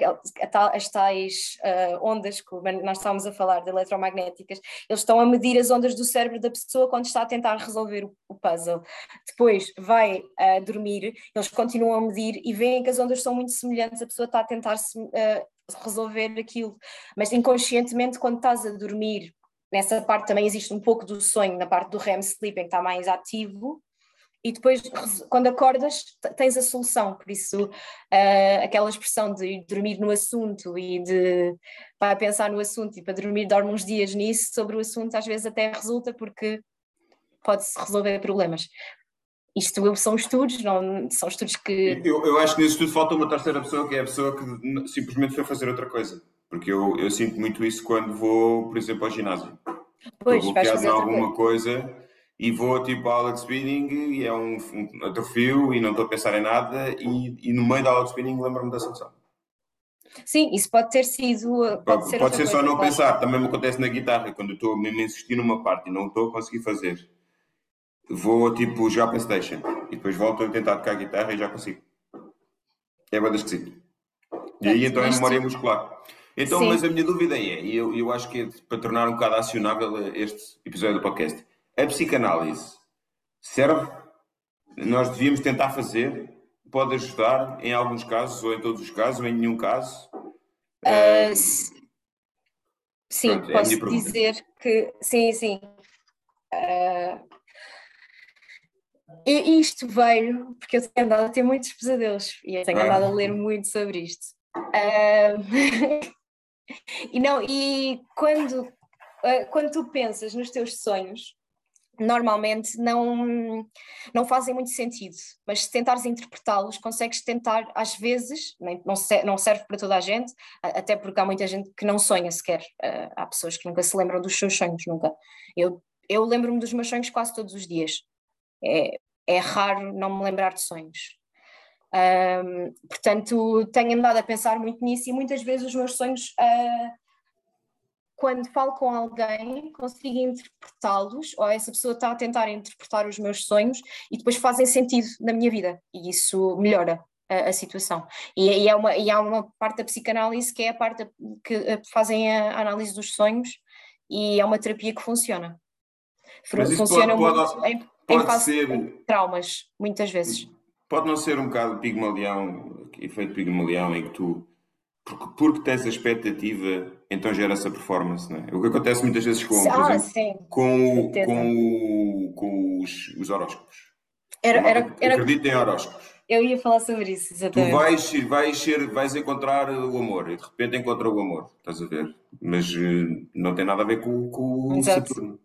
as tais uh, ondas que nós estávamos a falar, de eletromagnéticas, eles estão a medir as ondas do cérebro da pessoa quando está a tentar resolver o, puzzle. Depois vai uh, dormir, eles continuam a medir e veem que as ondas são muito semelhantes, a pessoa está a tentar se, uh, resolver aquilo, mas inconscientemente quando estás a dormir, nessa parte também existe um pouco do sonho, na parte do REM sleeping que está mais ativo, e depois, quando acordas, tens a solução. Por isso, uh, aquela expressão de dormir no assunto e de para pensar no assunto e para dormir, dorme uns dias nisso, sobre o assunto, às vezes até resulta porque pode-se resolver problemas. Isto são estudos, não, são estudos que.
Eu, eu acho que nesse estudo falta uma terceira pessoa, que é a pessoa que simplesmente foi fazer outra coisa. Porque eu, eu sinto muito isso quando vou, por exemplo, ao ginásio.
Pois, Estou bloqueado
em alguma coisa e vou tipo à aula de spinning e é um, um atrofio e não estou a pensar em nada e, e no meio da aula de spinning lembro-me da solução.
Sim, isso pode ter sido.
Pode, ser, pode ser só não pensar, também me acontece na guitarra, quando estou mesmo a insistir numa parte e não estou a conseguir fazer. Vou tipo já para a station e depois volto a tentar tocar a guitarra e já consigo. É bem esquisito. E aí então é memória muscular. Então, Sim. mas a minha dúvida é, e eu, eu acho que é para tornar um bocado acionável este episódio do podcast, a psicanálise serve? Nós devíamos tentar fazer? Pode ajudar em alguns casos, ou em todos os casos, ou em nenhum caso?
Uh, sim, Pronto, é posso dizer que sim, sim. Uh, e isto veio porque eu tenho andado a ter muitos pesadelos e eu tenho ah. andado a ler muito sobre isto. *laughs* E não, e quando, quando tu pensas nos teus sonhos, normalmente não, não fazem muito sentido, mas se tentares interpretá-los, consegues tentar, às vezes, não, não serve para toda a gente, até porque há muita gente que não sonha sequer, uh, há pessoas que nunca se lembram dos seus sonhos, nunca. Eu, eu lembro-me dos meus sonhos quase todos os dias, é, é raro não me lembrar de sonhos. Portanto, tenho andado a pensar muito nisso e muitas vezes os meus sonhos uh, quando falo com alguém, consigo interpretá-los, ou essa pessoa está a tentar interpretar os meus sonhos e depois fazem sentido na minha vida, e isso melhora a, a situação. E, e, é uma, e há uma parte da psicanálise que é a parte que fazem a análise dos sonhos, e é uma terapia que funciona.
Mas funciona pode, muito pode, em, pode em
ser, traumas, muitas vezes.
Pode não ser um bocado pigmalião, efeito pigmalião, em que tu porque, porque tens a expectativa, então gera essa performance, não é? O que acontece muitas vezes com,
ah,
exemplo, com, o, com os, os horóscopos.
Era, era, era,
Acredito em horóscopos.
Eu ia falar sobre isso, exatamente.
Tu vais, vais, ser, vais encontrar o amor e de repente encontra o amor, estás a ver? Mas uh, não tem nada a ver com, com o Saturno.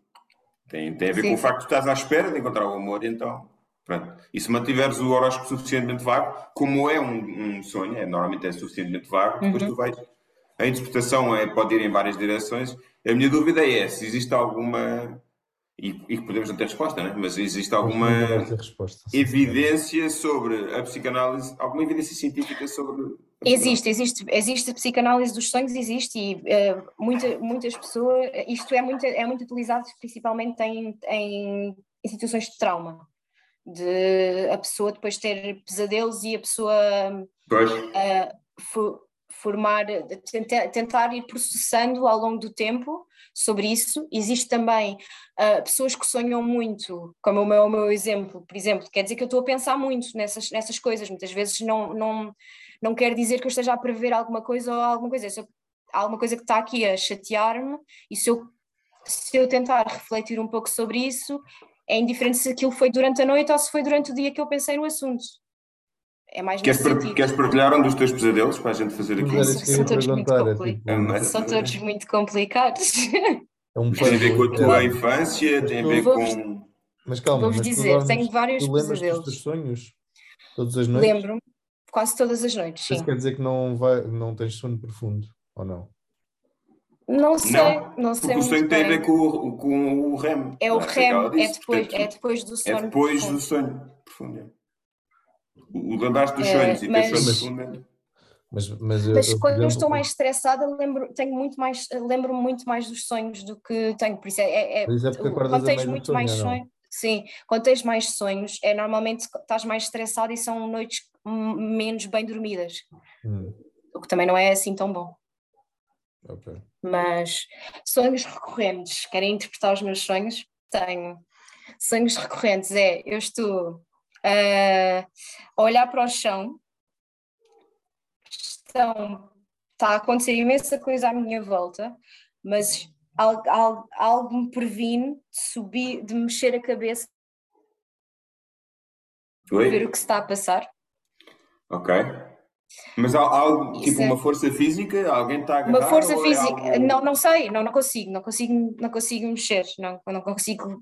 Tem, tem a ver Sim. com o facto de estás à espera de encontrar o amor, então Pronto. E se mantiveres o horóscopo suficientemente vago, como é um, um sonho, é, normalmente é suficientemente vago, depois uhum. tu vais. A interpretação é, pode ir em várias direções. A minha dúvida é se existe alguma. E, e podemos não ter resposta, né? mas existe alguma resposta, evidência sobre a psicanálise, alguma evidência científica sobre.
Existe, existe, existe a psicanálise dos sonhos, existe e uh, muita, muitas pessoas, isto é muito, é muito utilizado principalmente em, em, em situações de trauma de a pessoa depois ter pesadelos e a pessoa uh, formar, tentar, tentar, ir processando ao longo do tempo sobre isso. Existe também uh, pessoas que sonham muito, como o meu, o meu exemplo, por exemplo, quer dizer que eu estou a pensar muito nessas, nessas coisas, muitas vezes não, não, não quer dizer que eu esteja a prever alguma coisa ou alguma coisa, se eu, há alguma coisa que está aqui a chatear-me e se eu se eu tentar refletir um pouco sobre isso, é indiferente se aquilo foi durante a noite ou se foi durante o dia que eu pensei no assunto. É mais
queres, par queres partilhar um dos teus pesadelos para a gente fazer aqui?
São todos, muito é tipo, São todos muito complicados.
É um
tem a ver com a tua infância, tem a ver com.
Mas calma,
vou-vos dizer, dormes, tenho vários tu pesadelos.
Dos sonhos? Todas as noites?
Lembro-me, quase todas as noites. Sim.
Isso quer dizer que não, vai, não tens sono profundo, ou não?
Não sei, não, não sei.
Porque o sonho tem a ver com, o, com o REM.
É o REM, é depois, Portanto, é depois do
sonho. É depois profundo. do sonho profundo. O lembrar dos
É,
sonhos e
mas-
ter sonhos.
Mas, mas, eu,
Mas
eu, por
quando eu estou mais estressada, lembro, tenho muito mais, lembro muito mais dos sonhos do que tenho. Por isso é, é, é-
Mas isso é
o- quando tens muito
sonho,
mais sonhos. Sim, quando tens mais sonhos, é normalmente estás mais estressado e são noites menos bem dormidas,
Hum,
o que também não é assim tão bom.
Ok.
Mas sonhos recorrentes, querem interpretar os meus sonhos? Tenho. Sonhos recorrentes é eu estou ah, a olhar para o chão, estão, está a acontecer imensa coisa à minha volta, mas algo, algo, algo me previne de subir, de mexer a cabeça, ver
Oi?
o que se está a passar.
Ok. Mas há algo,
Isso
tipo
é-
uma força física? Alguém está a agarrar?
Uma força
é
física,
algo-
não, não sei, não, não consigo, não consigo, não consigo mexer, não, não consigo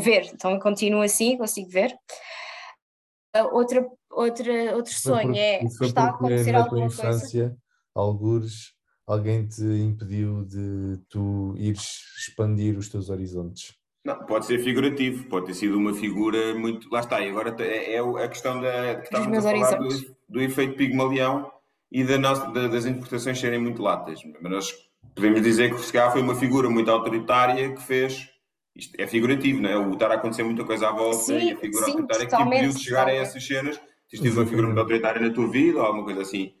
ver, então eu continuo assim, consigo ver. Ah, Outra, outra, outro sonho
porque-
é está a acontecer
na tua
alguma coisa.
infância, algures, alguém te impediu de tu ires expandir os teus horizontes.
Não, pode ser figurativo, pode ter sido uma figura muito. Lá está, e agora é, é a questão da, que estávamos a falar do, do efeito Pigmalião e da nossa, da- das interpretações serem muito latas. Mas nós podemos dizer que se calhar foi uma figura muito autoritária que fez. Isto é figurativo, não é? O estar a acontecer muita coisa à volta
Sim,
e a figura
sim,
autoritária que te impediu de chegar a
totalmente.
essas cenas. Tens tido uma figura muito autoritária na tua vida ou alguma coisa assim.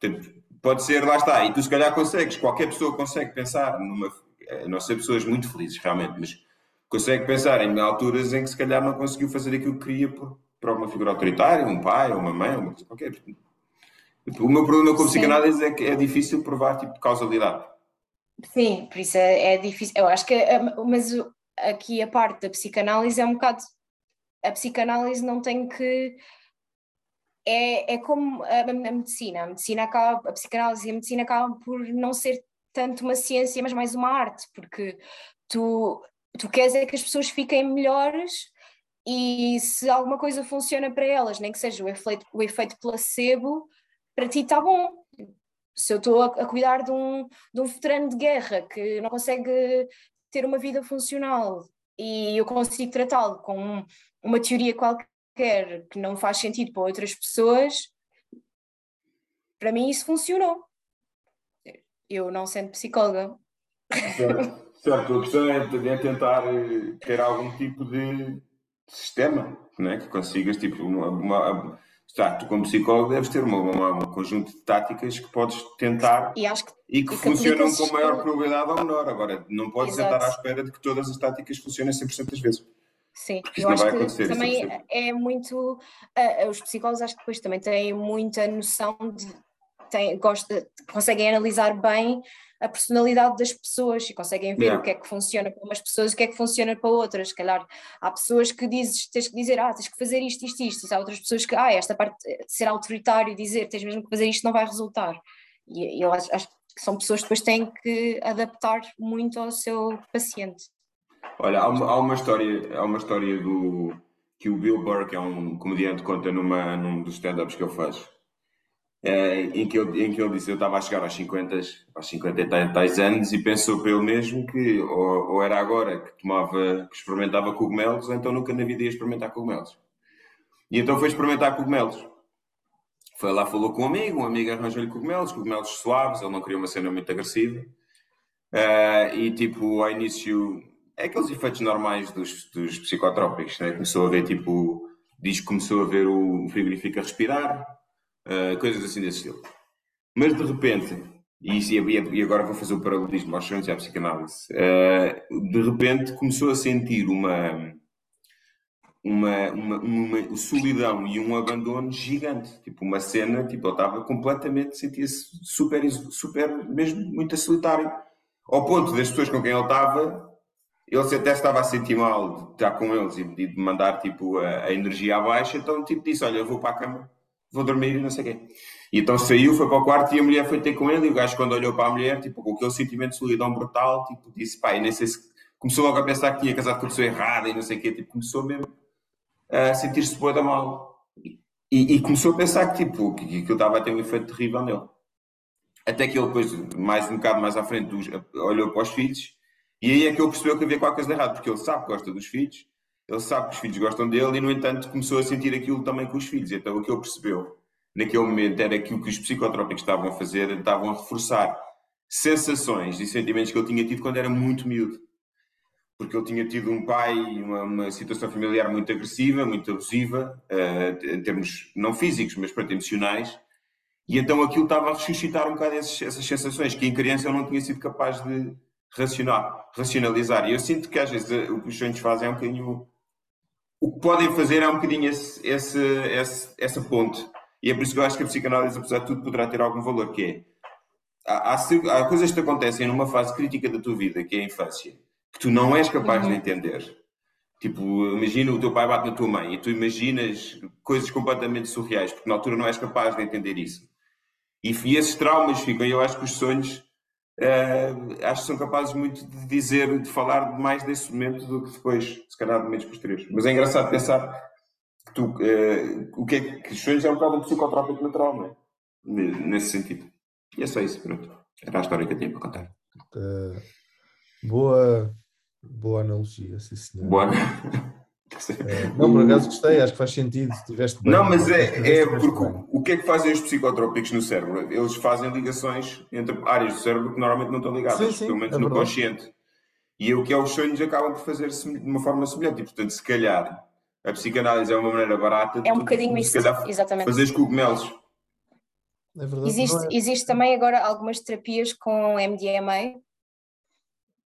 Portanto, pode ser, lá está, e tu se calhar consegues, qualquer pessoa consegue pensar numa. eh, Nós somos pessoas muito felizes, realmente, mas consegue pensar em alturas em que se calhar não conseguiu fazer aquilo que queria por, por alguma figura autoritária, um pai, ou uma mãe, uma coisa qualquer. O meu problema com psicanálise é que é difícil provar tipo de causalidade.
Sim, por isso é, é difícil. Eu acho que, ah, mas aqui a parte da psicanálise é um bocado. A psicanálise não tem que. É, é como a, a medicina. A medicina acaba, a psicanálise e a medicina acabam por não ser tanto uma ciência, mas mais uma arte, porque tu, tu queres é que as pessoas fiquem melhores e se alguma coisa funciona para elas, nem que seja o efeito, o efeito placebo, para ti está bom. Se eu estou a, a cuidar de um, de um veterano de guerra que não consegue ter uma vida funcional e eu consigo tratá-lo com um- uma teoria qualquer que não faz sentido para outras pessoas, para mim isso funcionou. Eu não sendo psicóloga.
Certo, a questão é, é tentar eh, ter algum tipo de sistema né? que consigas, tipo, uma. uma está, tu como psicólogo deves ter uma, uma- um conjunto de táticas que podes tentar
E acho que
e que
E que
funcionam com maior probabilidade ou menor. Agora, não podes
Exato.
estar à espera de que todas as táticas funcionem 100% das vezes.
Sim,
Porque
eu
isso não
acho que
eu
também
percebo.
é muito. ah, os psicólogos acho que depois também têm muita noção de. Têm, gosta, conseguem analisar bem a personalidade das pessoas e conseguem ver
Yeah.
o que é que funciona para umas pessoas e o que é que funciona para outras. Se calhar há pessoas que dizes, tens que dizer, ah, tens que fazer isto, isto, isto, e há outras pessoas que, ah, esta parte de ser autoritário e dizer, tens mesmo que fazer isto, não vai resultar. E, e eu acho, acho que são pessoas que depois têm que adaptar muito ao seu paciente.
Olha, há uma, há uma história, há uma história do que o Bill Burr, que é um comediante, conta numa, num dos stand-ups que ele faz, eh, em, que ele, em que ele disse eu estava a chegar aos 50, aos 50 e tais- anos e pensou para ele mesmo que ou, ou era agora que tomava, que experimentava cogumelos, ou então nunca na vida ia experimentar cogumelos. E então foi experimentar cogumelos. Foi lá, falou com um amigo, um amigo arranjou-lhe cogumelos, cogumelos suaves, ele não queria uma cena muito agressiva. Ah, e tipo, ao início, é aqueles efeitos normais dos, dos psicotrópicos, né? Começou a ver tipo, diz que começou a ver o frigorífico a respirar, ah, coisas assim desse estilo. Mas de repente, e, e- agora vou fazer o paralelismo aos sonhos e à psicanálise, ah, de repente começou a sentir uma, uma, uma, uma solidão e um abandono gigante. Tipo, uma cena, tipo, ele estava completamente, sentia-se super, super, mesmo muito solitário. Ao ponto das pessoas com quem ele estava, ele até estava a sentir mal de estar com eles e de mandar, tipo, a, a energia abaixo, então, tipo, disse, olha, eu vou para a cama, vou dormir e não sei o quê. E então saiu, foi para o quarto e a mulher foi ter com ele e o gajo quando olhou para a mulher, tipo, com aquele sentimento de solidão brutal, tipo, disse, e nem sei se... Começou logo a pensar que tinha casado com a pessoa errada e não sei o quê, tipo, começou mesmo a sentir-se boa da mal. E, e começou a pensar que, tipo, que, aquilo estava a ter um efeito terrível nele. Até que ele depois, mais um bocado mais à frente, olhou para os filhos e aí é que ele percebeu que havia qualquer coisa de errado, porque ele sabe que gosta dos filhos, ele sabe que os filhos gostam dele e, no entanto, começou a sentir aquilo também com os filhos. Então, o que ele percebeu naquele momento era que o que os psicotrópicos estavam a fazer, estavam a reforçar sensações e sentimentos que ele tinha tido quando era muito miúdo. Porque ele tinha tido um pai, uma, uma situação familiar muito agressiva, muito abusiva, uh, em termos não físicos, mas para emocionais. E então aquilo estava a ressuscitar um bocado esses, essas sensações que em criança ele não tinha sido capaz de racionar, racionalizar. E eu sinto que às vezes eh, o que os sonhos fazem é um bocadinho. O que podem fazer é um bocadinho esse, esse, esse, essa ponte. E é por isso que eu acho que a psicanálise, apesar de tudo, poderá ter algum valor, que é. Há, há, há coisas que acontecem numa fase crítica da tua vida, que é a infância, que tu não és capaz uhum. de entender. Tipo, imagina o teu pai bate na tua mãe e tu imaginas coisas completamente surreais, porque na altura não és capaz de entender isso. E, e esses traumas ficam, e eu acho que os sonhos uh, acho que são capazes muito de dizer, de falar mais desse momento do que depois, se calhar, de momentos posteriores. Mas é engraçado pensar que tu, uh, o que é que os sonhos é um bocado um psicotrópico natural, não é? Nesse sentido. E é só isso, pronto. Era a história que eu tinha para contar.
Uh, boa, boa analogia, sim senhor. Boa. É, não, por acaso gostei, acho que faz sentido se tiveste
bem. Não, mas é, é porque bem. o que é que fazem os psicotrópicos no cérebro? Eles fazem ligações entre áreas do cérebro que normalmente não estão ligadas, sim, sim, pelo menos é no verdade. consciente. E o que é os sonhos acabam por fazer de uma forma semelhante. E, portanto, se calhar a psicanálise é uma maneira barata
de é um bocadinho isso, exatamente.
fazer os cogumelos.
É verdade, existe, é... existe também agora algumas terapias com MDMA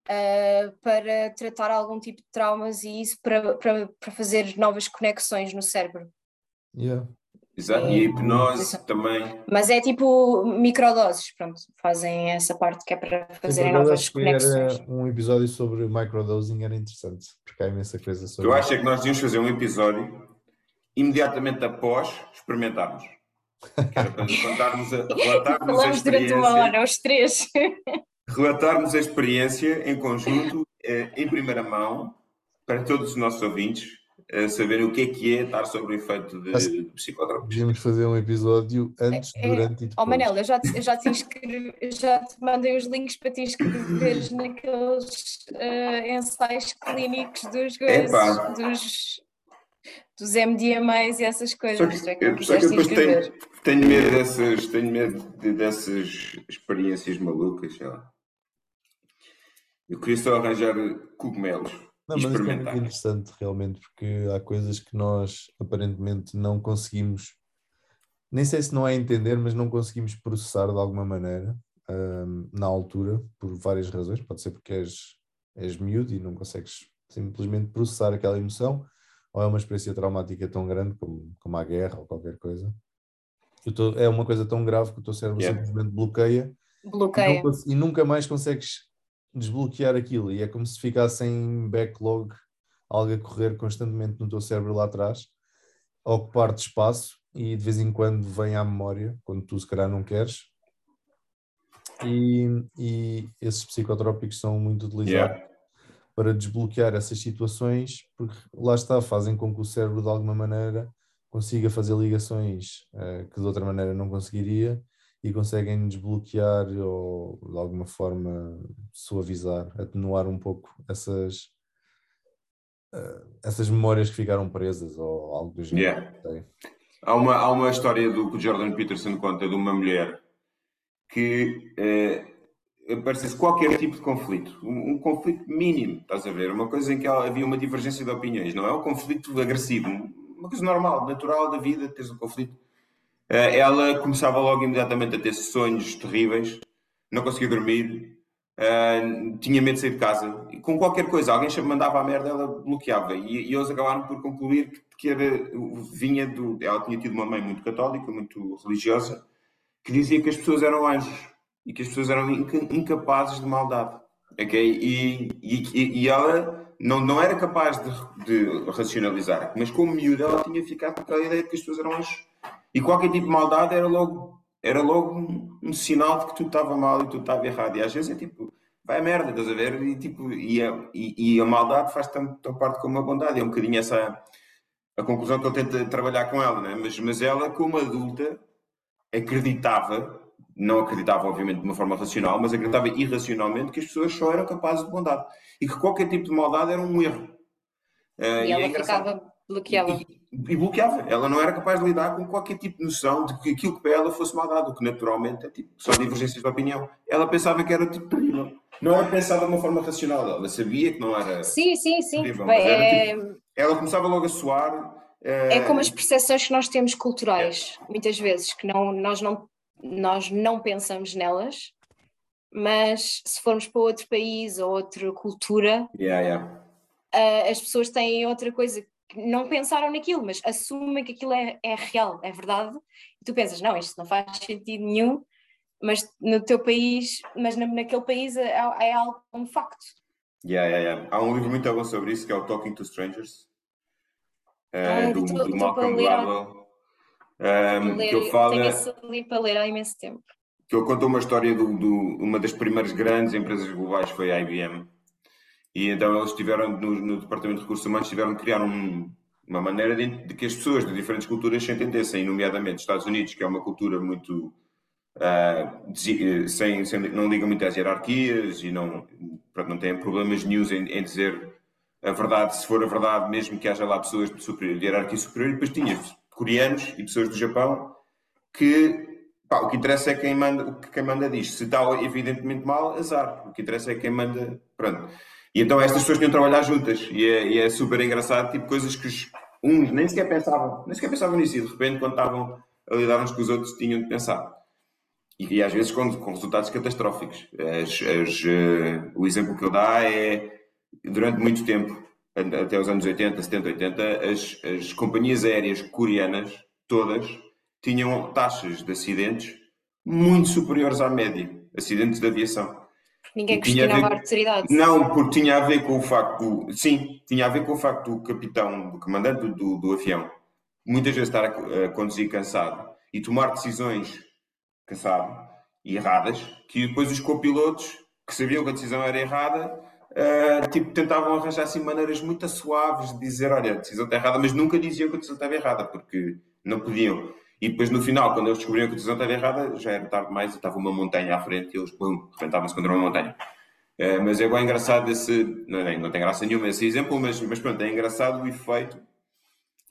uh, para tratar algum tipo de traumas e isso para, para, para fazer novas conexões no cérebro.
Yeah.
Exato, e a hipnose também.
Mas é tipo microdoses, pronto, fazem essa parte que é para fazerem novas conexões.
Um episódio sobre microdosing era interessante, porque há imensa coisa sobre.
Eu acho é que nós devíamos fazer um episódio imediatamente após experimentarmos. Que era para contarmos a, *laughs* relatarmos a
durante uma hora, os três
relatarmos a experiência em conjunto, eh, em primeira mão, para todos os nossos ouvintes, a saberem o que é que é estar sob o efeito de, de psicotrópicos.
Podíamos fazer um episódio antes, é, é durante e depois.
Oh Manel, eu já te, eu já te, inscrevi, já te mandei os links para te inscreveres naqueles uh, ensaios clínicos dos, dos, dos MDMAs e essas coisas.
Só que, eu, só que depois tenho, tenho medo dessas, tenho medo de, dessas experiências malucas, sei lá. Eu queria só arranjar cogumelos. Não, mas isso é muito
interessante realmente, porque há coisas que nós aparentemente não conseguimos, nem sei se não é entender, mas não conseguimos processar de alguma maneira um, na altura, por várias razões. Pode ser porque és, és miúdo e não consegues simplesmente processar aquela emoção, ou é uma experiência traumática tão grande como, como a guerra ou qualquer coisa. Tô, é uma coisa tão grave que o teu cérebro yeah. simplesmente bloqueia,
bloqueia.
E, nunca, e nunca mais consegues desbloquear aquilo e é como se ficasse em backlog algo a correr constantemente no teu cérebro lá atrás, a ocupar de espaço e de vez em quando vem à memória, quando tu se calhar não queres. E, e esses psicotrópicos são muito utilizados yeah. para desbloquear essas situações, porque lá está, fazem com que o cérebro de alguma maneira consiga fazer ligações uh, que de outra maneira não conseguiria e conseguem desbloquear ou de alguma forma suavizar, atenuar um pouco essas, uh, essas memórias que ficaram presas ou algo do género.
Yeah. Há, uma, há uma história do que o Jordan Peterson conta de uma mulher que uh, parece qualquer tipo de conflito, um, um, conflito mínimo, estás a ver? Uma coisa em que havia uma divergência de opiniões, não é um conflito agressivo, uma coisa normal, natural da vida, teres um conflito eh, ela começava logo imediatamente a ter sonhos terríveis, não conseguia dormir, uh, tinha medo de sair de casa. E com qualquer coisa, alguém mandava a merda, ela bloqueava. E, e eles acabaram por concluir que, que era, vinha do. Ela tinha tido uma mãe muito católica, muito religiosa, que dizia que as pessoas eram anjos e que as pessoas eram incapazes de maldade. Okay? E, e, e ela não, não era capaz de, de racionalizar, mas como miúda ela tinha ficado com aquela ideia de que as pessoas eram anjos e qualquer tipo de maldade era logo, era logo um, um sinal de que tudo estava mal e tudo estava errado. E às vezes é tipo, vai a merda, estás a ver? E, tipo, e, a, e, e a maldade faz tanto parte como a bondade. É um bocadinho essa a conclusão que ele tenta trabalhar com ela, né? mas, mas ela, como adulta, acreditava, não acreditava, obviamente, de uma forma racional, mas acreditava irracionalmente que as pessoas só eram capazes de bondade e que qualquer tipo de maldade era um erro.
Uh, e, e ela é ficava bloqueava.
E, e, bloqueava. Ela não era capaz de lidar com qualquer tipo de noção de que aquilo que para ela fosse maldade, o que naturalmente é tipo, só divergências de opinião. Ela pensava que era tipo terrível. Não era pensada de uma forma racional, ela sabia que não era.
Sim, sim, sim. Terrível, é...
tipo, ela começava logo a suar.
É... é como as percepções que nós temos culturais, é. muitas vezes, que não, nós, não, nós não pensamos nelas, mas se formos para outro país ou outra cultura,
yeah, yeah.
Uh, as pessoas têm outra coisa não pensaram naquilo, mas assumem que aquilo é, é real, é verdade, e tu pensas, não, isto não faz sentido nenhum, mas no teu país, mas na, naquele país é, é algo, um facto.
Yeah, yeah, yeah. Há um livro muito bom sobre isso que é o Talking to Strangers, uh, do, tô, do Malcolm Gladwell. Um, que ele fala,
tenho esse livro para ler há imenso tempo.
Que ele contou uma história de uma das primeiras grandes empresas globais foi a IBM e então eles tiveram, no, no Departamento de Recursos Humanos, tiveram de criar um, uma maneira de, de, que as pessoas de diferentes culturas se entendessem, nomeadamente Estados Unidos, que é uma cultura muito. Uh, sem, sem, não liga muito às hierarquias e não, pronto, não tem problemas nenhums em, em, dizer a verdade, se for a verdade, mesmo que haja lá pessoas de, superior, de hierarquia superior. E depois tinhas coreanos e pessoas do Japão que pá, o que interessa é quem manda, que quem manda diz. Se está evidentemente mal, azar. O que interessa é quem manda. Pronto. E então estas pessoas tinham de trabalhar juntas e é, e é, super engraçado, tipo coisas que uns nem sequer pensavam, nem sequer pensavam nisso e de repente quando estavam a lidar uns com os outros tinham de pensar. E, e às vezes com, com resultados catastróficos. As, as, uh, o exemplo que eu dá é, durante muito tempo, até os anos 80, 70, 80, as, as companhias aéreas coreanas, todas, tinham taxas de acidentes muito superiores à média, acidentes de aviação.
Ninguém questionava a, a autoridade.
Não, porque tinha a ver com o facto, sim, tinha a ver com o facto do capitão, do comandante do, do avião, muitas vezes estar a, a, conduzir cansado e tomar decisões cansado e erradas, que depois os copilotos, que sabiam que a decisão era errada, uh, tipo, tentavam arranjar assim maneiras muito suaves de dizer, olha, a decisão está errada, mas nunca diziam que a decisão estava errada, porque não podiam. E depois no final, quando eles descobriram que a decisão estava errada, já era tarde demais e estava uma montanha à frente e eles, pum, rebentavam-se contra uma montanha. É, mas é bem engraçado esse. Não, não tem graça nenhuma esse exemplo, mas, mas pronto, é engraçado o efeito.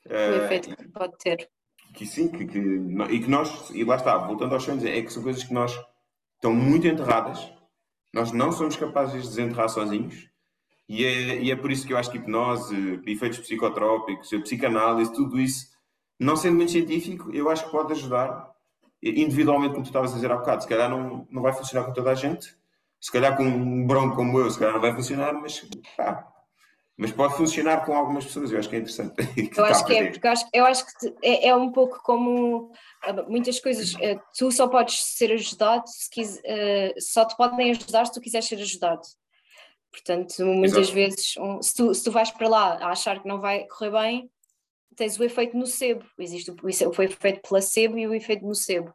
O uh, efeito que pode ter.
Que sim, que, que, e que nós, e lá está, voltando aos sonhos, é que são coisas que nós estão muito enterradas, nós não somos capazes de desenterrar sozinhos, e é, e é por isso que eu acho que hipnose, efeitos psicotrópicos, a psicanálise, tudo isso não sendo muito científico, eu acho que pode ajudar individualmente, como tu estavas a dizer há bocado. Se calhar não, não vai funcionar com toda a gente, se calhar com um bronco como eu, se calhar não vai funcionar, mas pá, mas pode funcionar com algumas pessoas, eu acho que é interessante. *laughs*
eu acho que é, porque eu acho, eu acho que é, é, um pouco como ah, muitas coisas, ah, tu só podes ser ajudado se quis, uh, só te podem ajudar se tu quiseres ser ajudado. Portanto, muitas Exato. vezes, um, se, tu, se tu vais para lá a achar que não vai correr bem, tens o efeito nocebo. Existe o, o efeito placebo e o efeito nocebo.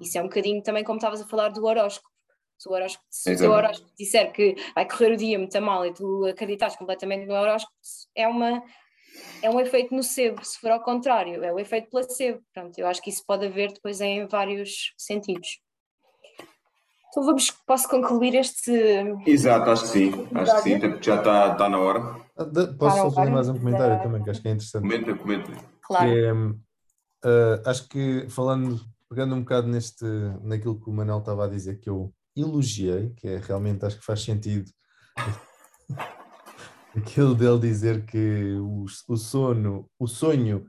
Isso é um bocadinho também como estavas a falar do horóscopo. Se o horóscopo, se o horóscopo disser que vai correr o dia muito mal e tu acreditas completamente no horóscopo, é, uma, é um efeito nocebo. Se for ao contrário, é o efeito placebo. Pronto, eu acho que isso pode haver depois em vários sentidos. Então vamos, posso concluir este.
Exato, acho que sim, acho que sim, já está, está na hora.
Ah, posso só fazer mais um comentário também, que acho que é interessante.
Comenta, comenta.
Claro.
É, uh, acho que falando, pegando um bocado neste, naquilo que o Manel estava a dizer, que eu elogiei, que é realmente acho que faz sentido *laughs* aquilo dele dizer que o, o sono, o sonho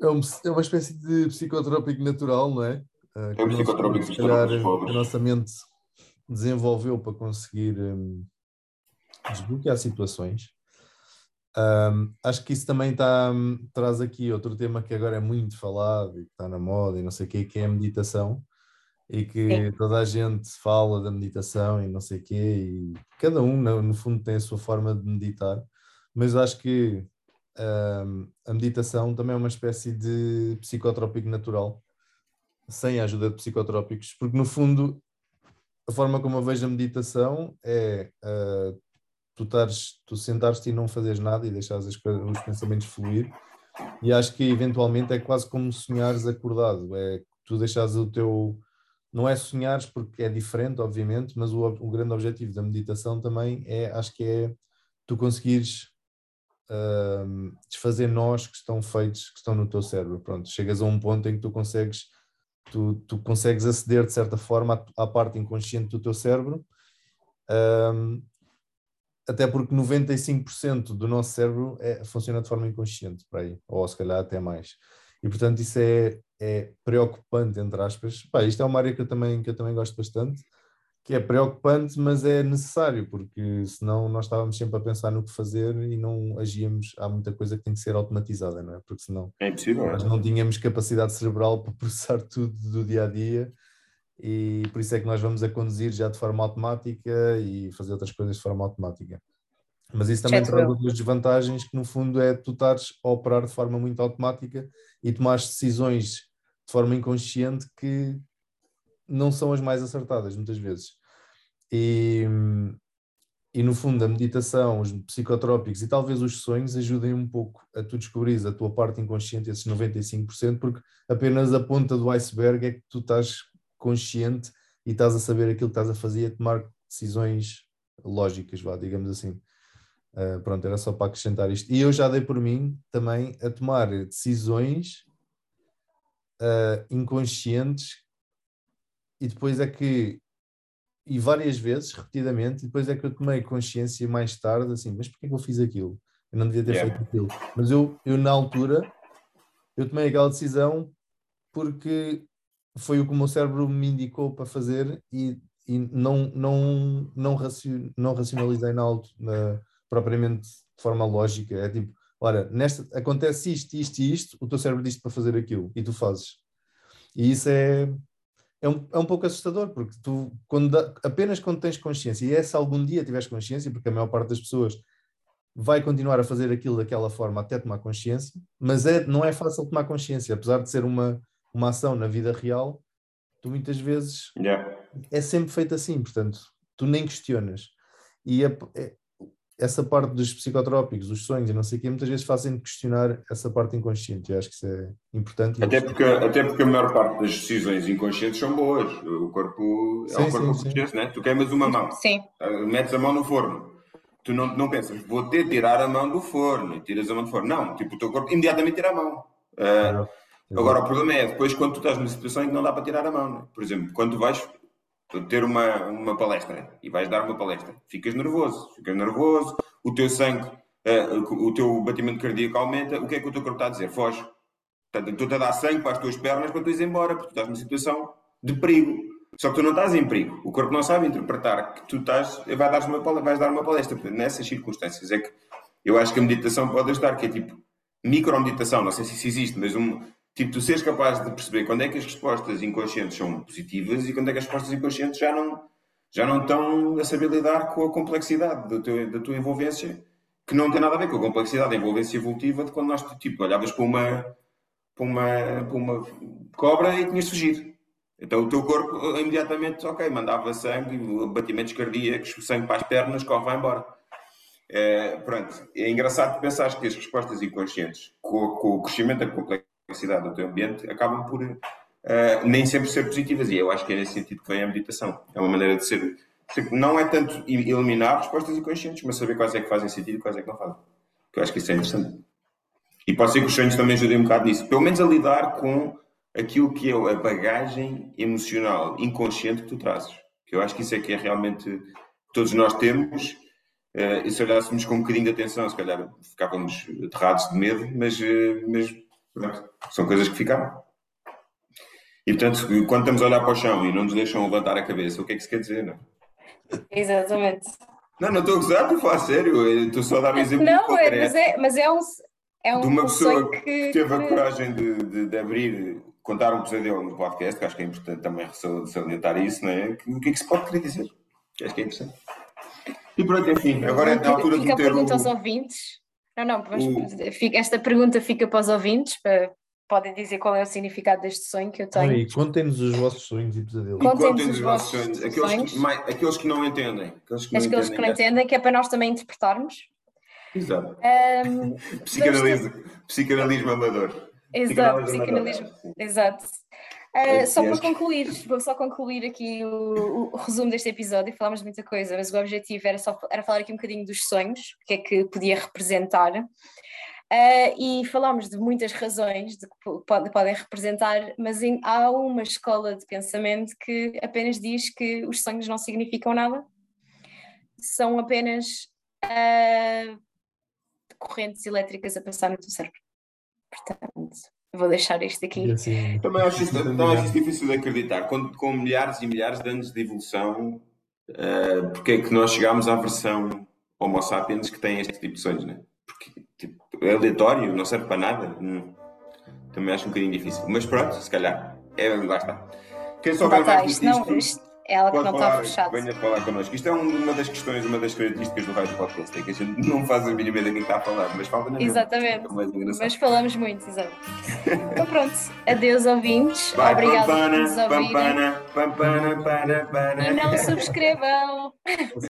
é, um, é uma espécie de psicotrópico natural, não é?
Uh, é um psicotrópico
se calhar a nossa mente desenvolveu para conseguir um, desbloquear situações. Um, acho que isso também tá, traz aqui outro tema que agora é muito falado e que está na moda e não sei o quê, que é a meditação e que Sim. toda a gente fala da meditação e não sei o quê e cada um no, no fundo tem a sua forma de meditar, mas acho que um, a meditação também é uma espécie de psicotrópico natural sem a ajuda de psicotrópicos, porque no fundo a forma como eu vejo a meditação é uh, tu, estares, tu sentares-te e não fazeres nada e deixares as, os pensamentos fluir. E acho que eventualmente é quase como sonhares acordado, é tu deixares o teu. Não é sonhares porque é diferente, obviamente, mas o, o grande objetivo da meditação também é, acho que é tu conseguires uh, desfazer nós que estão feitos, que estão no teu cérebro. Pronto, chegas a um ponto em que tu consegues, tu, tu consegues aceder de certa forma à, à parte inconsciente do teu cérebro. Um, até porque 95% do nosso cérebro é, funciona de forma inconsciente, para aí, ou se calhar até mais. E portanto isso é, é preocupante, entre aspas. Pá, isto é uma área que eu, também, que eu também gosto bastante, que é preocupante, mas é necessário, porque senão nós estávamos sempre a pensar no que fazer e não agíamos. Há muita coisa que tem que ser automatizada, não é? Porque senão
é impossível,
nós não tínhamos capacidade cerebral para processar *laughs* tudo do dia a dia e por isso é que nós vamos a conduzir já de forma automática e fazer outras coisas de forma automática. Mas isso também traz outras desvantagens que no fundo é tu estares a operar de forma muito automática e tomar decisões de forma inconsciente que não são as mais acertadas muitas vezes. E, e no fundo a meditação, os psicotrópicos e talvez os sonhos ajudem um pouco a tu descobrires a tua parte inconsciente, esses 95%, porque apenas a ponta do iceberg é que tu estás consciente e estás a saber aquilo que estás a fazer e a tomar decisões lógicas, vá, digamos assim. Uh, pronto, era só para acrescentar isto. E eu já dei por mim também a tomar decisões uh, inconscientes e depois é que, e várias vezes, repetidamente, e depois é que eu tomei consciência mais tarde, assim, mas porquê que eu fiz aquilo? Eu não devia ter yeah. feito aquilo. Mas eu, eu, na altura, eu tomei aquela decisão porque foi o que o meu cérebro me indicou para fazer e, e não, não, não, raci não racionalizei na, na, propriamente de forma lógica. É tipo, ora, nesta, acontece isto, isto e isto, o teu cérebro diz para fazer aquilo e tu fazes. E isso é, é um, é um pouco assustador, porque tu, quando apenas quando tens consciência, e é se algum dia tiveres consciência, porque a maior parte das pessoas vai continuar a fazer aquilo daquela forma até tomar consciência, mas é, não é fácil tomar consciência, apesar de ser uma, uma ação na vida real, tu muitas vezes
yeah.
é sempre feito assim, portanto, tu nem questionas. E é, é, essa parte dos psicotrópicos, os sonhos e não sei o quê, muitas vezes fazem questionar essa parte inconsciente. Eu acho que isso é importante.
Até porque, até porque a maior parte das decisões inconscientes são boas. O corpo é sim, um corpo consciente, né? Tu queimas uma mão,
sim.
Uh, metes a mão no forno. Tu não, não pensas, vou ter de tirar a mão do forno, tiras a mão do forno. Não, tipo, o teu corpo imediatamente tira a mão. Uh, agora, o problema é depois quando tu estás numa situação em que não dá para tirar a mão. Né? Por exemplo, quando tu vais ter uma, uma palestra e vais dar uma palestra, ficas nervoso, ficas nervoso, o teu sangue, uh, o teu batimento cardíaco aumenta, o que é que o teu corpo está a dizer? Foge. Portanto, tu a dar sangue para as tuas pernas para tu ires embora, porque tu estás numa situação de perigo. Só que tu não estás em perigo. O corpo não sabe interpretar que tu estás, vai dar uma, vais dar uma palestra. Portanto, nessas circunstâncias é que eu acho que a meditação pode ajudar, que é tipo micro-meditação, não sei se isso existe, mas um, Tipo, tu seres capaz de perceber quando é que as respostas inconscientes são positivas e quando é que as respostas inconscientes já não, já não estão a saber lidar com a complexidade do teu, da tua envolvência, que não tem nada a ver com a complexidade da envolvência evolutiva de quando nós, tipo, olhavas para uma, para uma, para uma cobra e tinhas de fugir. Então o teu corpo imediatamente, ok, mandava sangue, batimentos cardíacos, sangue para as pernas, corre, vai embora. É, pronto, é engraçado pensar que as respostas inconscientes, com, com o crescimento da complexidade, complexidade do teu ambiente acabam por uh, nem sempre ser positivas. E eu acho que é nesse sentido que vem a meditação. É uma maneira de ser. Não é tanto eliminar respostas inconscientes, mas saber quais é que fazem sentido e quais é que não fazem. Que eu acho que isso é interessante. E pode ser que os sonhos também ajudem um bocado nisso. Pelo menos a lidar com aquilo que é a bagagem emocional inconsciente que tu trazes. Que eu acho que isso é que é realmente todos nós temos. Uh, e se olhássemos com um bocadinho de atenção, se calhar ficávamos aterrados de medo, mas, uh, mas são coisas que ficaram. E portanto, quando estamos a olhar para o chão e não nos deixam levantar a cabeça, o que é que isso quer dizer? Não?
Exatamente.
Não, não estou a gozar, estou a falar sério. Estou só a dar um exemplo.
Não, é, mas, é, mas é um. É um
de uma pessoa que, que teve a coragem de, de, de, abrir, contar um pesadelo no podcast, que acho que é importante também salientar isso, não é? O que é que se pode querer dizer? Acho que é interessante. E pronto, enfim, agora é na altura
de
ter
o... aos ouvintes. Não, não, mas esta pergunta fica para os ouvintes, para, podem dizer qual é o significado deste sonho que eu tenho.
contem-nos os vossos sonhos e pesadelos.
Contem-nos os vossos sonhos, aqueles, sonhos. Que, mais, aqueles que não entendem.
Aqueles que não, aqueles entendem, que não entendem, que é para nós também interpretarmos.
Exato. Um, *laughs* psicanalismo, psicanalismo amador.
Exato, psicanalismo, exato. Uh, só para concluir, vou só concluir aqui o, o, resumo deste episódio, falámos de muita coisa, mas o objetivo era só era falar aqui um bocadinho dos sonhos, o que é que podia representar. Uh, e falámos de muitas razões de que pode, podem representar, mas em, há uma escola de pensamento que apenas diz que os sonhos não significam nada, são apenas uh, correntes elétricas a passar no teu cérebro. Portanto, vou deixar isto aqui.
Assim, também acho isso, também acho isso difícil de acreditar. Com, com milhares e milhares de anos de evolução, uh, porque é que nós chegámos à versão Homo sapiens que tem este tipo de sonhos, né? Porque tipo, é aleatório, não serve para nada. Hum, também acho um bocadinho difícil. Mas pronto, se calhar, é, lá está.
Quem souber mais não, isto ela que não está fechada.
Venha falar connosco. Isto é uma das questões, uma das características do rádio podcast, é que a gente não faz a mínima ideia de quem está a falar, mas fala na
Exatamente. É mas falamos muito, exato. então pronto, adeus ouvintes. Vai, Obrigada por nos ouvirem. Pampana, pampana, para, para. E não subscrevam. *laughs*